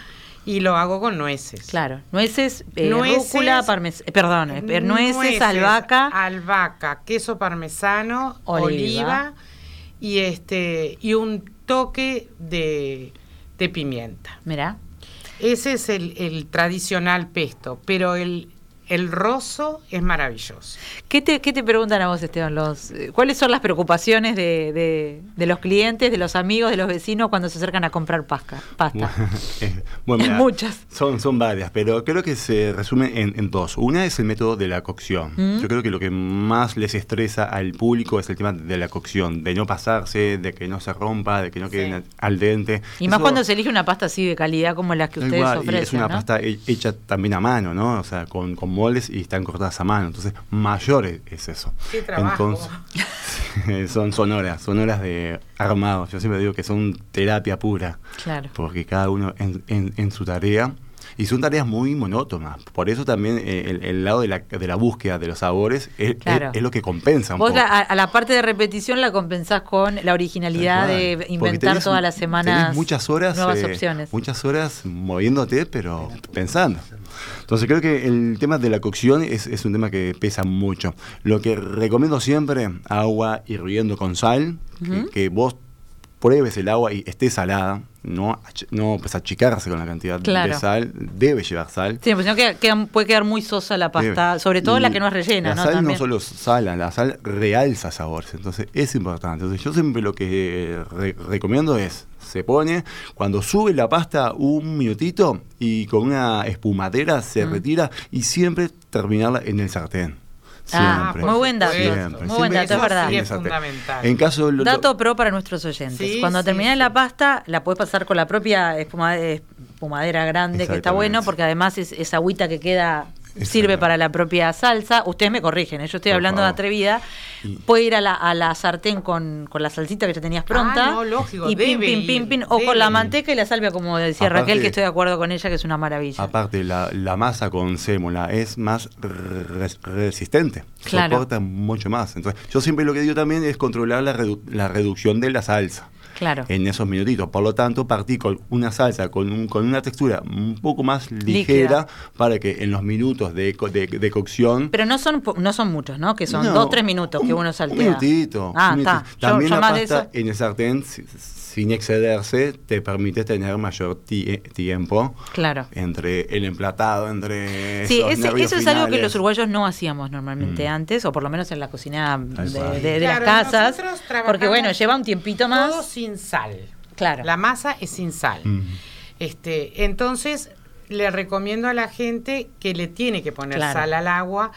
y lo hago con nueces. Claro, nueces, eh, rúcula, parmesano, eh, perdón, nueces, albahaca. Albahaca, queso parmesano, oliva, y, este, y un toque de, de pimienta. Mira. Ese es el, el tradicional pesto, pero el, el roso es maravilloso. ¿Qué te, qué te preguntan a vos, Esteban? Los, eh, ¿Cuáles son las preocupaciones de, de, los clientes, de los amigos, de los vecinos cuando se acercan a comprar pasta? pasta? bueno, muchas. Son, son varias, pero creo que se resume en, dos. Una es el método de la cocción. Mm. Yo creo que lo que más les estresa al público es el tema de la cocción, de no pasarse, de que no se rompa, de que no quede al dente. Y más cuando se elige una pasta así de calidad como la que ustedes ofrecen. es una pasta hecha también a mano, ¿no? O sea, con moldes y están cortadas a mano. Entonces, mayor es, eso. Entonces, son, son horas, son horas de armado. Yo siempre digo que son terapia pura. Claro. Porque cada uno en, en, en su tarea y son tareas muy monótonas. Por eso también eh, el, lado de la, de la, búsqueda de los sabores es, es, lo que compensa. Vos a, la parte de repetición la compensás con la originalidad de inventar todas las semanas muchas horas, nuevas eh, opciones. Muchas horas moviéndote, pero pensando. Entonces creo que el tema de la cocción es, es un tema que pesa mucho. Lo que recomiendo siempre, agua hirviendo con sal, que, que vos pruebes el agua y esté salada, no, no pues achicarse con la cantidad de sal, debe llevar sal. Sí, pues no queda, puede quedar muy sosa la pasta, sobre todo la que no es rellena. La sal no solo sala, la sal realza sabores, entonces es importante. Entonces yo siempre lo que recomiendo es, se pone, cuando sube la pasta un minutito y con una espumadera se mm. retira y siempre terminarla en el sartén. Ah, muy buen dato. muy buen dato, es verdad. es fundamental. En caso dato pro para nuestros oyentes. Cuando sí, la pasta, la puedes pasar con la propia espumadera grande, que está bueno, porque además es esa agüita que queda sirve para la propia salsa. Ustedes me corrigen, ¿eh? yo estoy hablando de atrevida. Puede ir a la, a la sartén con, con, la salsita que ya tenías pronta. Ah, no, lógico, y pim, pim, pim, pim. O con la manteca y la salvia, como decía Raquel, que estoy de acuerdo con ella, que es una maravilla. Aparte, la, la masa con sémola es más resistente. Claro. Soporta mucho más. Entonces, yo siempre lo que digo también es controlar la, la reducción de la salsa claro. en esos minutitos. Por lo tanto, partí con una salsa con, un, con una textura un poco más ligera para que en los minutos de, de, cocción... Pero no son no son muchos, ¿no? Que son dos, tres minutos que uno saltea. Un minutito. Ah, está. También la pasta en el sartén sin excederse, te permite tener mayor tiempo claro. entre el emplatado, entre... Sí, eso es algo que los uruguayos no hacíamos normalmente mm. antes, o por lo menos en la cocina de, las casas, porque bueno, lleva un tiempito más. Todo sin sal. Claro. La masa es sin sal. Mm. Este, entonces, le recomiendo a la gente que le tiene que poner sal al agua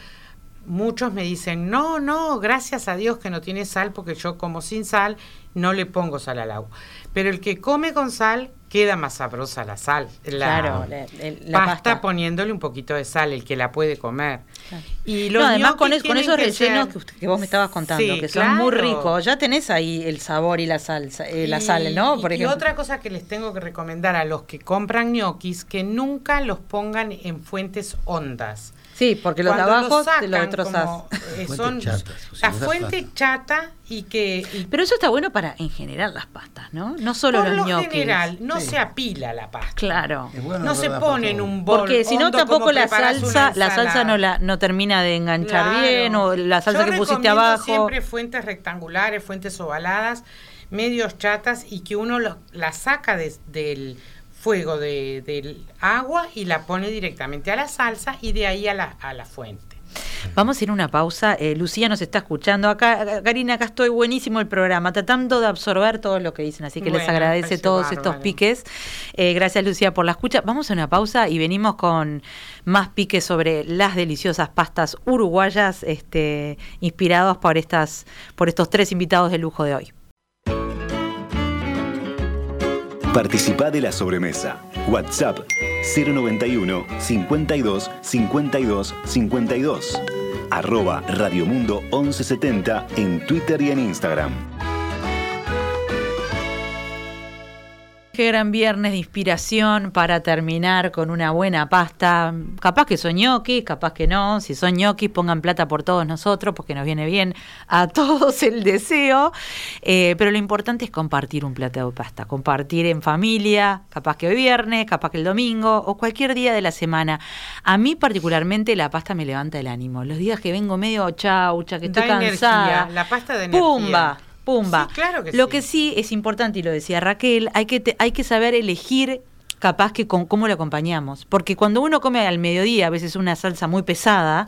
muchos me dicen, no, no, gracias a Dios que no tiene sal, porque yo como sin sal no le pongo sal al agua. Pero el que come con sal queda más sabrosa la sal. La claro, la, pasta, poniéndole un poquito de sal, el que la puede comer. Y además con, esos rellenos que, vos me estabas contando, que son muy ricos, ya tenés ahí el sabor y la salsa, eh, la sal, ¿no? Por y otra cosa que les tengo que recomendar a los que compran ñoquis, que nunca los pongan en fuentes hondas. Sí, porque los de abajo te lo destrozas. Eh, son la fuente chata y que... Pero eso está bueno para en general las pastas, ¿no? No solo por los lo general, no se apila la pasta. Claro. no se pone en un bol Porque si no tampoco la salsa, la salsa no la no termina de enganchar bien o la salsa que pusiste abajo. siempre fuentes rectangulares, fuentes ovaladas, medios chatas y que uno la saca del fuego de, del agua y la pone directamente a la salsa y de ahí a la, a la fuente. Vamos a ir a una pausa. Eh, Lucía nos está escuchando. Acá, Karina, acá estoy buenísimo el programa, tratando de absorber todo lo que dicen. Así que les agradece todos estos piques. Eh, gracias, Lucía, por la escucha. Vamos a una pausa y venimos con más piques sobre las deliciosas pastas uruguayas, este, inspirados por, estas, por estos tres invitados de lujo de hoy. Participa de la sobremesa. WhatsApp 091 52 52 52. Arroba Radiomundo 1170 en Twitter y en Instagram. Qué gran viernes de inspiración para terminar con una buena pasta. Capaz que son ñoquis, capaz que no. Si son ñoquis, pongan plata por todos nosotros porque nos viene bien a todos el deseo. Eh, pero lo importante es compartir un plato de pasta. Compartir en familia, capaz que hoy viernes, capaz que el domingo o cualquier día de la semana. A mí particularmente la pasta me levanta el ánimo. Los días que vengo medio chaucha, que estoy cansada. La pasta de energía. ¡Pumba! Pumba. Lo que sí es importante, y lo decía Raquel, hay que, hay que saber elegir capaz que con cómo lo acompañamos. Porque cuando uno come al mediodía, a veces una salsa muy pesada,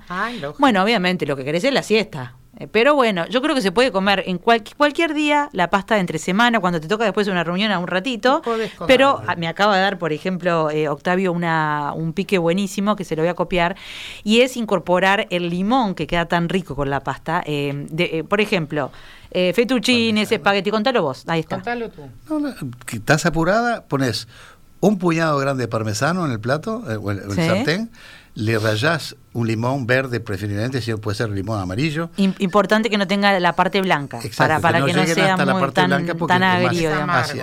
bueno, obviamente lo que querés es la siesta. Eh, pero bueno, yo creo que se puede comer en cualquier día la pasta de entre semana, cuando te toca después de una reunión a un ratito. Pero me acaba de dar, por ejemplo, eh, Octavio, una, un pique buenísimo que se lo voy a copiar, y es incorporar el limón que queda tan rico con la pasta. Eh, por ejemplo, eh, fettuccines, espagueti, contalo vos, ahí está. Contalo tú. estás apurada, pones un puñado grande de parmesano en el plato, eh, o el, sartén, le rayás un limón verde, preferiblemente, si puede ser limón amarillo. importante que no tenga la parte blanca, para, para que no, sea muy tan, tan agrio,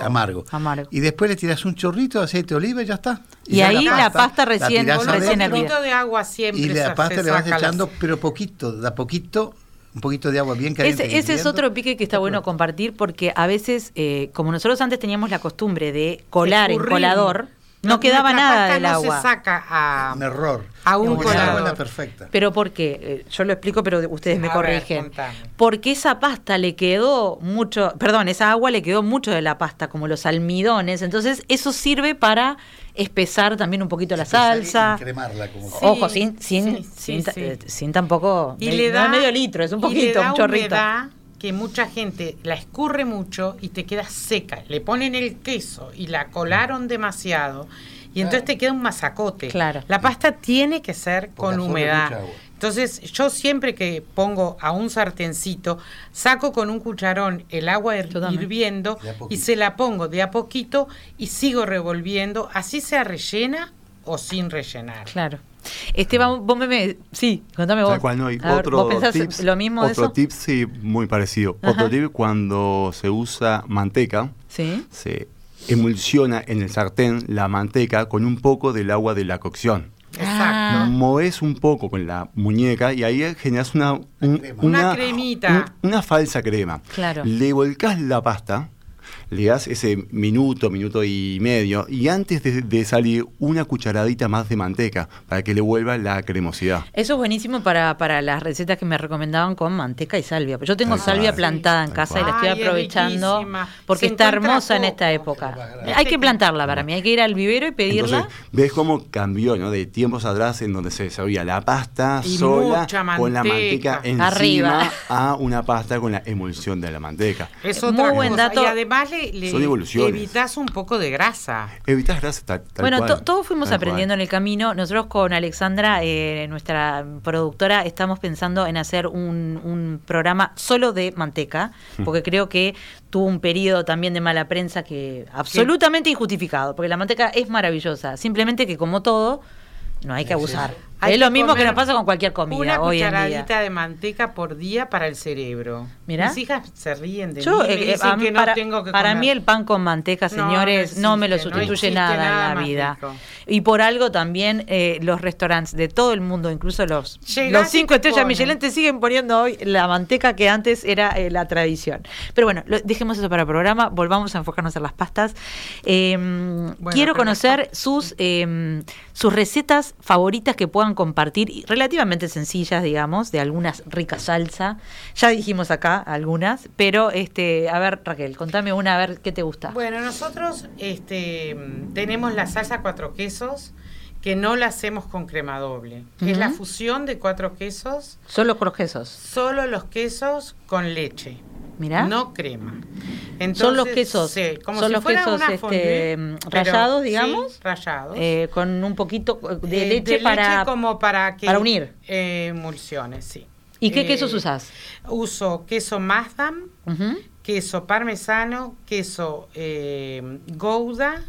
amargo. amargo. Y después le tiras un chorrito de aceite de oliva y ya está. Y, ahí la pasta, recién, recién Un poquito de agua siempre. Y la pasta le vas echando, pero poquito, da poquito un poquito de agua bien caliente. Ese, es otro pique que está bueno compartir porque a veces, eh, como nosotros antes teníamos la costumbre de colar en colador, no, quedaba nada del agua. se saca a un error. A un colador. perfecta. Pero ¿por qué? Eh, yo lo explico, pero ustedes me corrigen. porque esa pasta le quedó mucho, perdón, esa agua le quedó mucho de la pasta, como los almidones. Entonces, eso sirve para espesar también un poquito la salsa. cremarla como Ojo, sin, sin, eh, sin, tampoco. Y le da medio litro, es un poquito, un chorrito. que mucha gente la escurre mucho y te queda seca. Le ponen el queso y la colaron demasiado y entonces te queda un masacote. Claro. La pasta tiene que ser con humedad. Entonces, yo siempre que pongo a un sartencito, saco con un cucharón el agua hirviendo y se la pongo de a poquito y sigo revolviendo, así sea rellena o sin rellenar. Claro. Esteban, vos me, sí, contame vos. Cual no, otro tips, lo mismo otro eso? tip sí, muy parecido. Otro tip cuando se usa manteca, ¿Sí? se emulsiona en el sartén la manteca con un poco del agua de la cocción. Exacto. Moves un poco con la muñeca y ahí generas una, una, cremita. una falsa crema. Claro. Le volcás la pasta le das ese minuto, minuto y medio, y antes de, salir una cucharadita más de manteca para que le vuelva la cremosidad. Eso es buenísimo para, para las recetas que me recomendaban con manteca y salvia. Yo tengo salvia plantada en casa y la estoy aprovechando porque está hermosa en esta época. Hay que plantarla para mí, hay que ir al vivero y pedirla. Entonces, ves cómo cambió, ¿no? De tiempos atrás en donde se servía la pasta sola con la manteca encima Arriba. a una pasta con la emulsión de la manteca. Es Muy buen dato. Y además además le, evitas un poco de grasa. Evitas grasa tal, Bueno, todos fuimos aprendiendo en el camino. Nosotros con Alexandra, eh, nuestra productora, estamos pensando en hacer un, un programa solo de manteca, mm. porque creo que tuvo un periodo también de mala prensa que absolutamente injustificado, porque la manteca es maravillosa, simplemente que como todo, no hay que abusar es lo mismo que nos pasa con cualquier comida una hoy cucharadita de manteca por día para el cerebro. Mira. Mis hijas se ríen de Yo, mí. Eh, eh, que para, no tengo que para mí el pan con manteca, señores, no, me lo sustituye nada, en la vida. Y por algo también eh, los restaurantes de todo el mundo, incluso los, los cinco estrellas Michelin, te siguen poniendo hoy la manteca que antes era la tradición. Pero bueno, dejemos eso para el programa, volvamos a enfocarnos en las pastas. Em, quiero conocer sus, em, sus recetas favoritas que puedan compartir, relativamente sencillas, digamos, de algunas ricas salsa. Ya dijimos acá algunas, pero este, a ver, Raquel, contame una, a ver qué te gusta. Bueno, nosotros este, tenemos la salsa cuatro quesos que no la hacemos con crema doble. Es la fusión de cuatro quesos. ¿Solo con los quesos? Solo los quesos con leche. No crema. son los quesos, como son los quesos este, rayados, digamos. rayados. Eh, con un poquito de eh, leche para como para que para unir eh, emulsiones, sí. ¿Y qué quesos usas? Uso queso Mazdam, queso parmesano, queso Gouda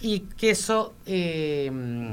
y queso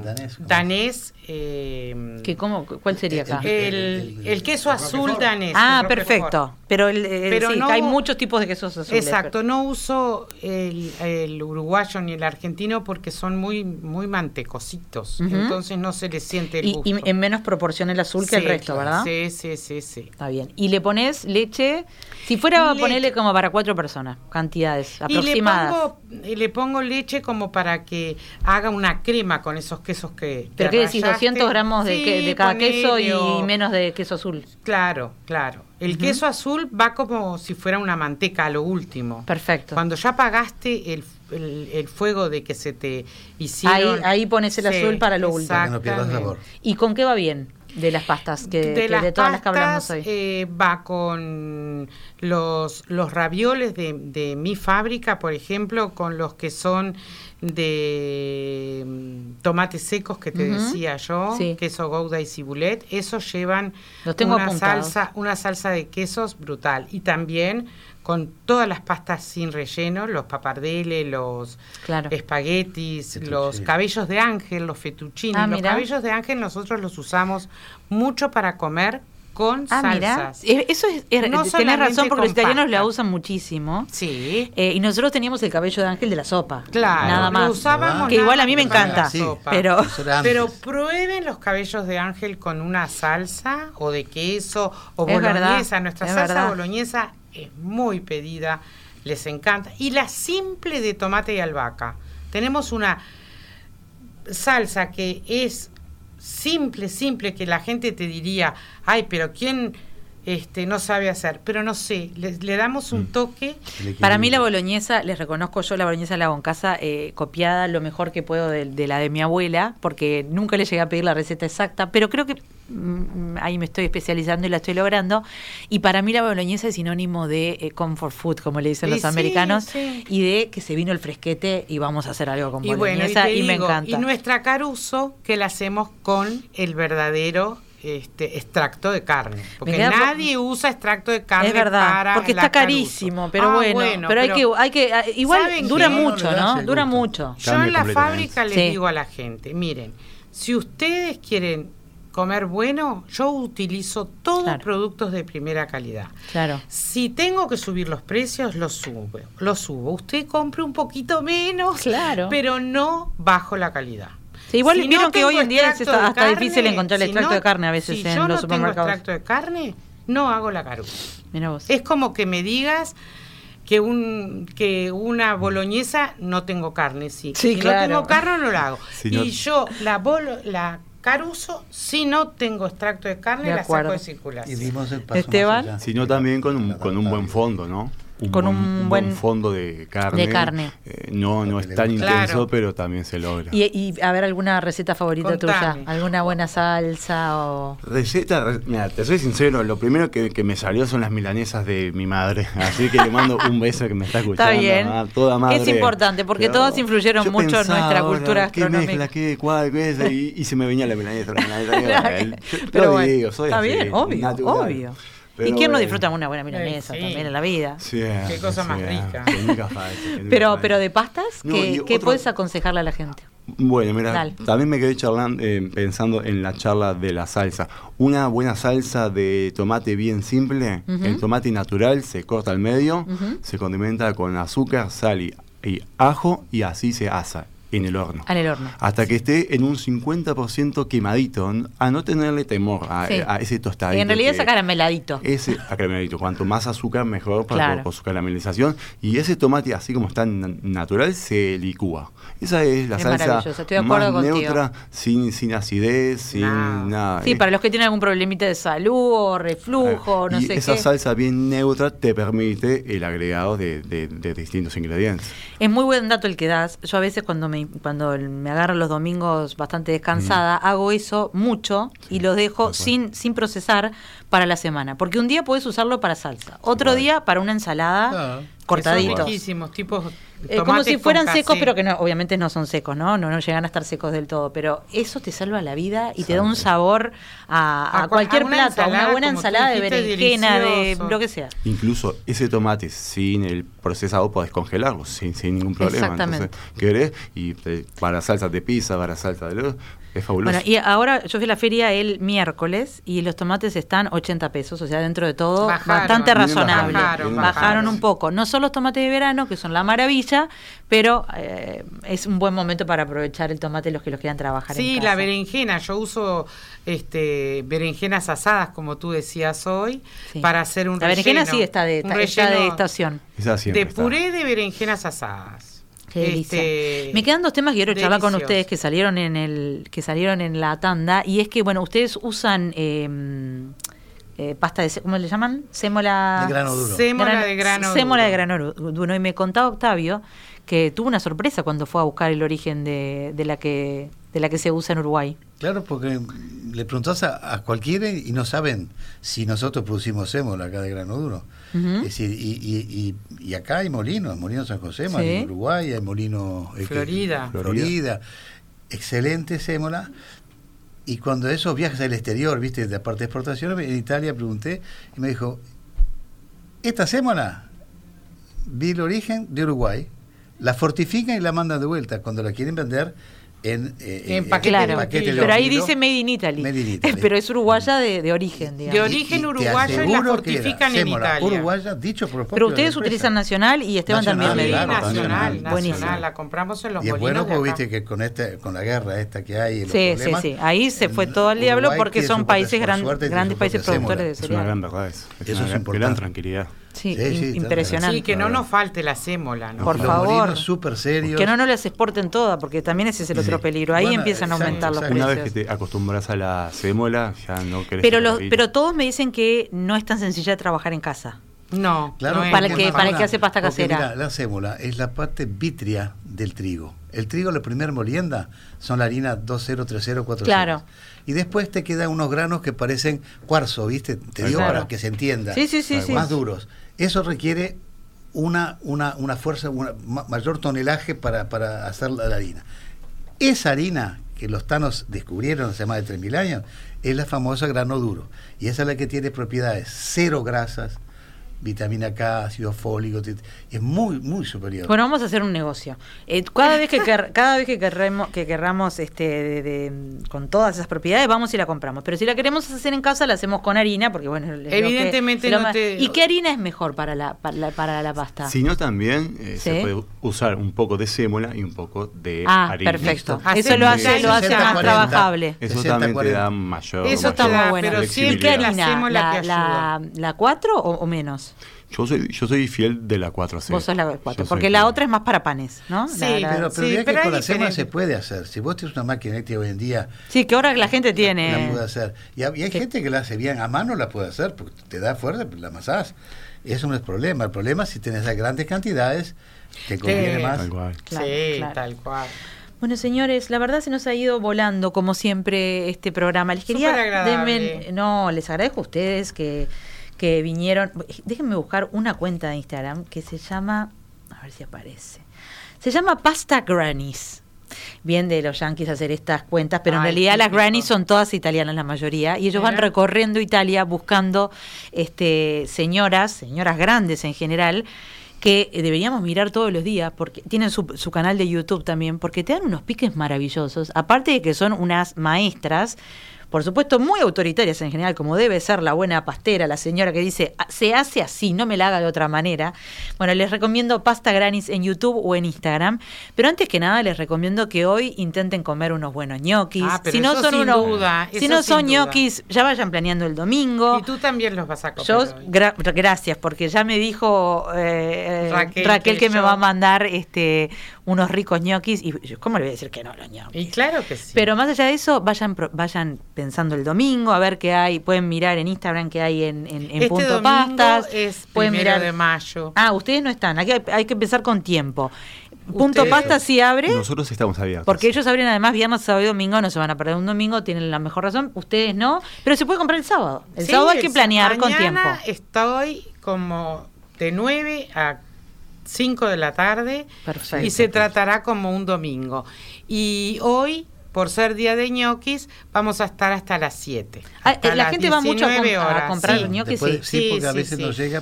danés. danés eh, ¿Qué, cómo, ¿Cuál sería acá? El, queso azul danés. Ah, perfecto. Pero, el, hay muchos tipos de quesos azules. Exacto, no uso el, uruguayo ni el argentino porque son muy muy mantecositos. Entonces no se les siente el gusto. Y, en menos proporción el azul que el resto, ¿verdad? Sí, sí, sí, sí. Está bien. ¿Y le pones leche? Si fuera a ponerle como para cuatro personas, cantidades aproximadas. Y le pongo, leche como para que haga una crema con esos quesos que. ¿Pero qué decís? 200 gramos de, cada queso y menos de queso azul. Claro, claro. El queso azul va como si fuera una manteca a lo último. Perfecto. Cuando ya apagaste el, el, fuego de que se te hicieron... Ahí, ahí pones el azul para lo último. ¿Y con qué va bien? De las pastas que de, todas las que hablamos hoy. eh, va con los los ravioles de, de mi fábrica por ejemplo con los que son de mm, tomates secos que te decía yo, queso gouda y cibulet, esos llevan una salsa, una salsa de quesos brutal. Y también con todas las pastas sin relleno, los papardeles, los espaguetis, los cabellos de ángel, los fettuccini. Ah, los cabellos de ángel nosotros los usamos mucho para comer con ah, salsas. Eh, eso es, tenés razón porque los italianos la usan muchísimo. Sí. Eh, y nosotros teníamos el cabello de ángel de la sopa. Claro. Nada más. usábamos que igual a mí me encanta. pero pero prueben los cabellos de ángel con una salsa o de queso o boloñesa. Nuestra salsa boloñesa es muy pedida, les encanta. Y la simple de tomate y albahaca. Tenemos una salsa que es simple, simple, que la gente te diría, ay, pero ¿quién este, no sabe hacer? Pero no sé, le, damos un mm. toque. Para mí la boloñesa, les reconozco yo, la boloñesa la hago en casa, eh, copiada lo mejor que puedo de, la de mi abuela, porque nunca le llegué a pedir la receta exacta, pero creo que ahí me estoy especializando y la estoy logrando. Y para mí la boloñesa es sinónimo de eh, comfort food, como le dicen los americanos, y de que se vino el fresquete y vamos a hacer algo con boloñesa y, me encanta. Y nuestra caruso, que la hacemos con el verdadero este extracto de carne. Porque nadie usa extracto de carne es verdad, porque está carísimo, pero ah, bueno, pero, hay que, hay que, ah, igual dura mucho, ¿no? Dura mucho. Yo en la fábrica les digo a la gente, miren, si ustedes quieren comer bueno, yo utilizo todos productos de primera calidad. Claro. Si tengo que subir los precios, los subo, los subo. Usted compre un poquito menos, claro. pero no bajo la calidad igual vieron que hoy en día es hasta, difícil encontrar el extracto de carne a veces si en yo los no Tengo extracto de carne, no hago la caruza. Es como que me digas que un que una boloñesa no tengo carne, sí. si no tengo carne no la hago. y yo la bolo, la caruso, si no tengo extracto de carne, la saco de circulación. Esteban. Sino también con un, con un buen fondo, ¿no? Un, con un, buen, fondo de carne. De carne. Eh, no, no es tan intenso, pero también se logra. Y, a ver, ¿alguna receta favorita tuya? ¿Alguna buena salsa o...? Receta, mira, te soy sincero, lo primero que, me salió son las milanesas de mi madre, así que le mando un beso que me está escuchando. Está bien. toda madre. Es importante, porque todas influyeron mucho en nuestra cultura gastronómica. ¿Qué mezcla, qué, cuál, qué es? Y, se me venía la milanesa. La milanesa pero bueno, digo, soy está bien, obvio, obvio. ¿Y quién no disfruta una buena milanesa también en la vida? Sí, Qué cosa más rica. pero, pero de pastas, ¿qué, puedes aconsejarle a la gente? Bueno, mira, también me quedé charlando, eh, pensando en la charla de la salsa. Una buena salsa de tomate bien simple, el tomate natural se corta al medio, se condimenta con azúcar, sal y ajo y así se asa en el horno. En el horno. Hasta que esté en un 50% quemadito, a no tenerle temor a, ese tostadito. Y en realidad es acarameladito. Ese acarameladito. Cuanto más azúcar, mejor para su caramelización. Y ese tomate, así como está natural, se licúa. Esa es la salsa más neutra, sin, sin acidez, sin nada. Sí, para los que tienen algún problemita de salud o reflujo, no y sé esa salsa bien neutra te permite el agregado de, de distintos ingredientes. Es muy buen dato el que das. Yo a veces cuando me cuando me agarro los domingos bastante descansada, mm. hago eso mucho y lo dejo sin, sin procesar para la semana. Porque un día puedes usarlo para salsa, otro día para una ensalada cortaditos. tipos eh, como si fueran secos, pero que no, obviamente no son secos, ¿no? ¿no? No llegan a estar secos del todo, pero eso te salva la vida y te da un sabor a, cualquier plato, a una buena ensalada de berenjena, de lo que sea. Incluso ese tomate sin el procesado podés congelarlo sin, sin ningún problema. Exactamente. ¿querés? Y para salsa de pizza, para salsa de es fabuloso. Bueno, y ahora yo fui a la feria el miércoles y los tomates están 80 pesos, o sea, dentro de todo bastante razonable. Bajaron, un poco. No son los tomates de verano, que son la maravilla, pero eh, es un buen momento para aprovechar el tomate los que los quieran trabajar. Sí, en la berenjena. Yo uso este berenjenas asadas, como tú decías hoy, para hacer un La berenjena sí está de, está de estación. De puré de berenjenas asadas. Este, Me quedan dos temas que quiero charlar con ustedes que salieron en el que salieron en la tanda y es que bueno ustedes usan em, eh, pasta de cómo le llaman sémola de grano duro. Sémola de grano sémola de grano duro. Y me contaba Octavio que tuvo una sorpresa cuando fue a buscar el origen de, de la que de la que se usa en Uruguay. Claro, porque le preguntas a, cualquiera y no saben si nosotros producimos sémola acá de grano duro. Es decir, y, y, acá hay molinos, molinos San José, en Uruguay, hay molinos... Eh, Florida. Florida. Excelente sémola. Y cuando esos viajes al exterior, viste, de parte de exportación, en Italia pregunté y me dijo, esta sémola, vi el origen de Uruguay, la fortifican y la mandan de vuelta. Cuando la quieren vender, en, eh, paquete, pero ahí dice Made in Italy. pero es uruguaya de, origen, digamos. De origen uruguayo y, la fortifican en Italia. Uruguaya, dicho por Pero ustedes utilizan Nacional y Esteban también me Nacional, nacional, la compramos en los Y es bueno porque viste que con este con la guerra esta que hay los Sí, sí, sí. Ahí se fue todo el diablo porque son países grandes países productores de cereal. Es una gran verdad eso. Eso es una gran tranquilidad. Sí, impresionante. Sí, que no nos falte la sémola. ¿no? Por favor. súper serios. Que no nos las exporten todas, porque también ese es el otro peligro. Ahí empiezan a aumentar los precios. Una vez que te acostumbras a la sémola, ya no querés. Pero, los, pero todos me dicen que no es tan sencilla de trabajar en casa. No, claro. para, el que, para el que hace pasta casera. Mira, la sémola es la parte vitria del trigo. El trigo, la primera molienda, son la harina 203040. Claro. Y después te quedan unos granos que parecen cuarzo, ¿viste? Te digo para que se entienda. Sí, sí, sí. Más duros. Eso requiere una, una, una fuerza, un mayor tonelaje para, para hacer la, harina. Esa harina que los tanos descubrieron hace más de 3.000 años es la famosa grano duro. Y esa es la que tiene propiedades cero grasas, vitamina K, ácido fólico, es muy, muy superior. Bueno, vamos a hacer un negocio. Eh, cada vez que cada vez que querramos, que querramos este, de, con todas esas propiedades, vamos y la compramos. Pero si la queremos hacer en casa, la hacemos con harina, porque bueno, evidentemente no te... ¿Y qué harina es mejor para la, para la, pasta? Si no, también eh, se puede usar un poco de sémola y un poco de ah, harina. perfecto. Eso lo hace, lo hace más trabajable. Eso también te da mayor. Eso está muy bueno. Pero siempre la sémola la, la, la 4 o menos? Yo soy, yo soy fiel de la 4C. Vos sos la 4, porque la otra es más para panes, ¿no? Sí, pero, pero, que con la SEMA se puede hacer. Si vos tienes una máquina eléctrica hoy en día... Sí, que ahora la gente tiene... La, puede hacer. Y, hay gente que la hace bien a mano, la puede hacer, porque te da fuerza, la amasás. Eso no es problema. El problema es si tenés las grandes cantidades, te conviene más. Tal cual. sí, tal cual. Bueno, señores, la verdad se nos ha ido volando, como siempre, este programa. Les quería. no, les agradezco a ustedes que que vinieron. Déjenme buscar una cuenta de Instagram que se llama. A ver si aparece. Se llama Pasta Grannies. Bien de los yankees hacer estas cuentas, pero en realidad las grannies son todas italianas la mayoría y ellos van recorriendo Italia buscando este señoras, señoras grandes en general, que deberíamos mirar todos los días, porque tienen su, su, canal de YouTube también, porque te dan unos piques maravillosos, aparte de que son unas maestras por supuesto muy autoritarias en general, como debe ser la buena pastera, la señora que dice, ah, se hace así, no me la haga de otra manera. Bueno, les recomiendo pasta granis en YouTube o en Instagram, pero antes que nada les recomiendo que hoy intenten comer unos buenos ñoquis. Ah, si no son unos, si no son ñoquis, ya vayan planeando el domingo. Y tú también los vas a comer. Yo, gracias, porque ya me dijo eh, Raquel, que, me va a mandar este unos ricos ñoquis y ¿cómo le voy a decir que no los ñoquis? Y claro que sí. Pero más allá de eso, vayan vayan pensando el domingo, a ver qué hay, pueden mirar en Instagram qué hay en, en, este Punto Pastas. Es pueden mirar de mayo. Ah, ustedes no están, aquí hay, que empezar con tiempo. Punto Pasta sí abre. Nosotros estamos abiertos. Porque ellos abren además viernes, sábado y domingo, no se van a perder un domingo, tienen la mejor razón. Ustedes no, pero se puede comprar el sábado. El sábado hay que planear con tiempo. Estoy como de 9 a 5 de la tarde y se tratará como un domingo. Y hoy por ser día de ñoquis, vamos a estar hasta las 7. Ah, la gente va mucho a, comprar ñoquis. Sí. sí, porque a veces no llega,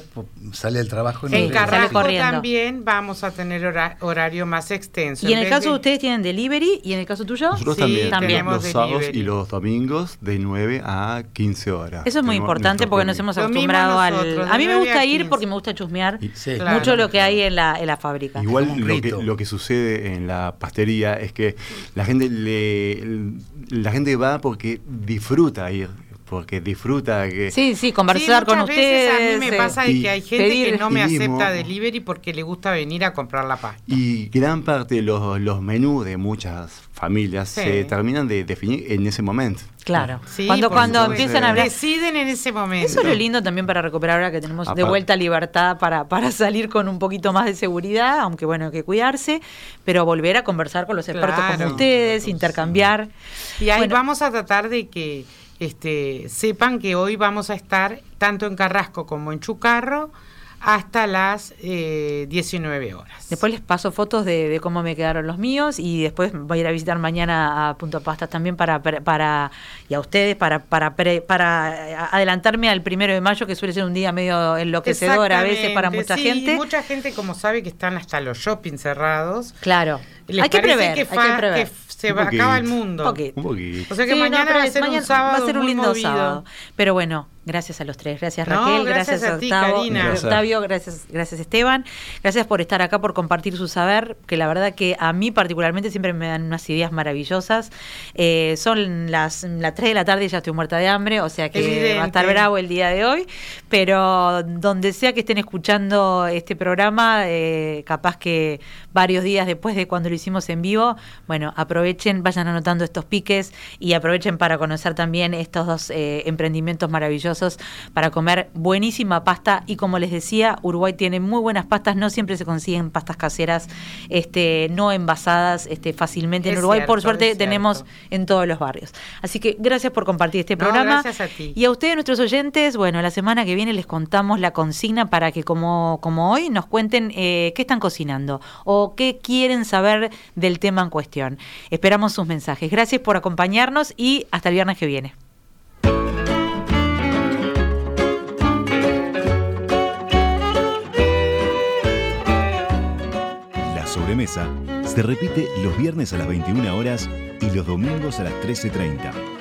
sale el trabajo. Y en Carrasco también vamos a tener horario más extenso. ¿Y en, el caso de ustedes tienen delivery? ¿Y en el caso tuyo? Nosotros también, también. los sábados y los domingos de 9 a 15 horas. Eso es muy importante porque nos hemos acostumbrado al... A mí me gusta ir porque me gusta chusmear mucho lo que hay en la, en la fábrica. Igual lo que, lo que sucede en la pastería es que la gente le la gente va porque disfruta ir porque disfruta que sí sí conversar con ustedes a mí me pasa de que hay gente que no me acepta delivery porque le gusta venir a comprar la pasta. Y gran parte de los, los menús de muchas familias se terminan de definir en ese momento. Claro, cuando, cuando empiezan a hablar. Deciden en ese momento. Eso es lo lindo también para recuperar ahora que tenemos de vuelta libertad para, para salir con un poquito más de seguridad, aunque bueno, hay que cuidarse, pero volver a conversar con los expertos como ustedes, intercambiar. Y ahí vamos a tratar de que este, sepan que hoy vamos a estar tanto en Carrasco como en Chucarro hasta las 19 eh, horas. Después les paso fotos de, cómo me quedaron los míos y después voy a ir a visitar mañana a Punto Pastas también para, para y a ustedes para, para, para adelantarme al primero de mayo que suele ser un día medio enloquecedor a veces para mucha sí, gente. Mucha gente como sabe que están hasta los shopping cerrados. Claro. hay que prever, hay que prever se acaba el mundo. Un poquito. O sea que mañana va a ser un sábado. Va a ser un lindo sábado. Pero bueno, gracias a los tres. Gracias Raquel, gracias, a, Octavo, Octavio, gracias, gracias Esteban. Gracias por estar acá, por compartir su saber, que la verdad que a mí particularmente siempre me dan unas ideas maravillosas. Eh, son las, las 3 de la tarde y ya estoy muerta de hambre, o sea que va a estar bravo el día de hoy. Pero donde sea que estén escuchando este programa, eh, capaz que varios días después de cuando lo hicimos en vivo, bueno, aprovechen, vayan anotando estos piques y aprovechen para conocer también estos dos eh, emprendimientos maravillosos para comer buenísima pasta y como les decía, Uruguay tiene muy buenas pastas, no siempre se consiguen pastas caseras, este, no envasadas este, fácilmente en Uruguay, por suerte tenemos en todos los barrios. Así que gracias por compartir este programa. gracias a ti. Y a ustedes, nuestros oyentes, bueno, la semana que viene les contamos la consigna para que como, como hoy nos cuenten eh, qué están cocinando o qué quieren saber del tema en cuestión. Esperamos sus mensajes. Gracias por acompañarnos y hasta el viernes que viene. Sobremesa se repite los viernes a las 21 horas y los domingos a las 13.30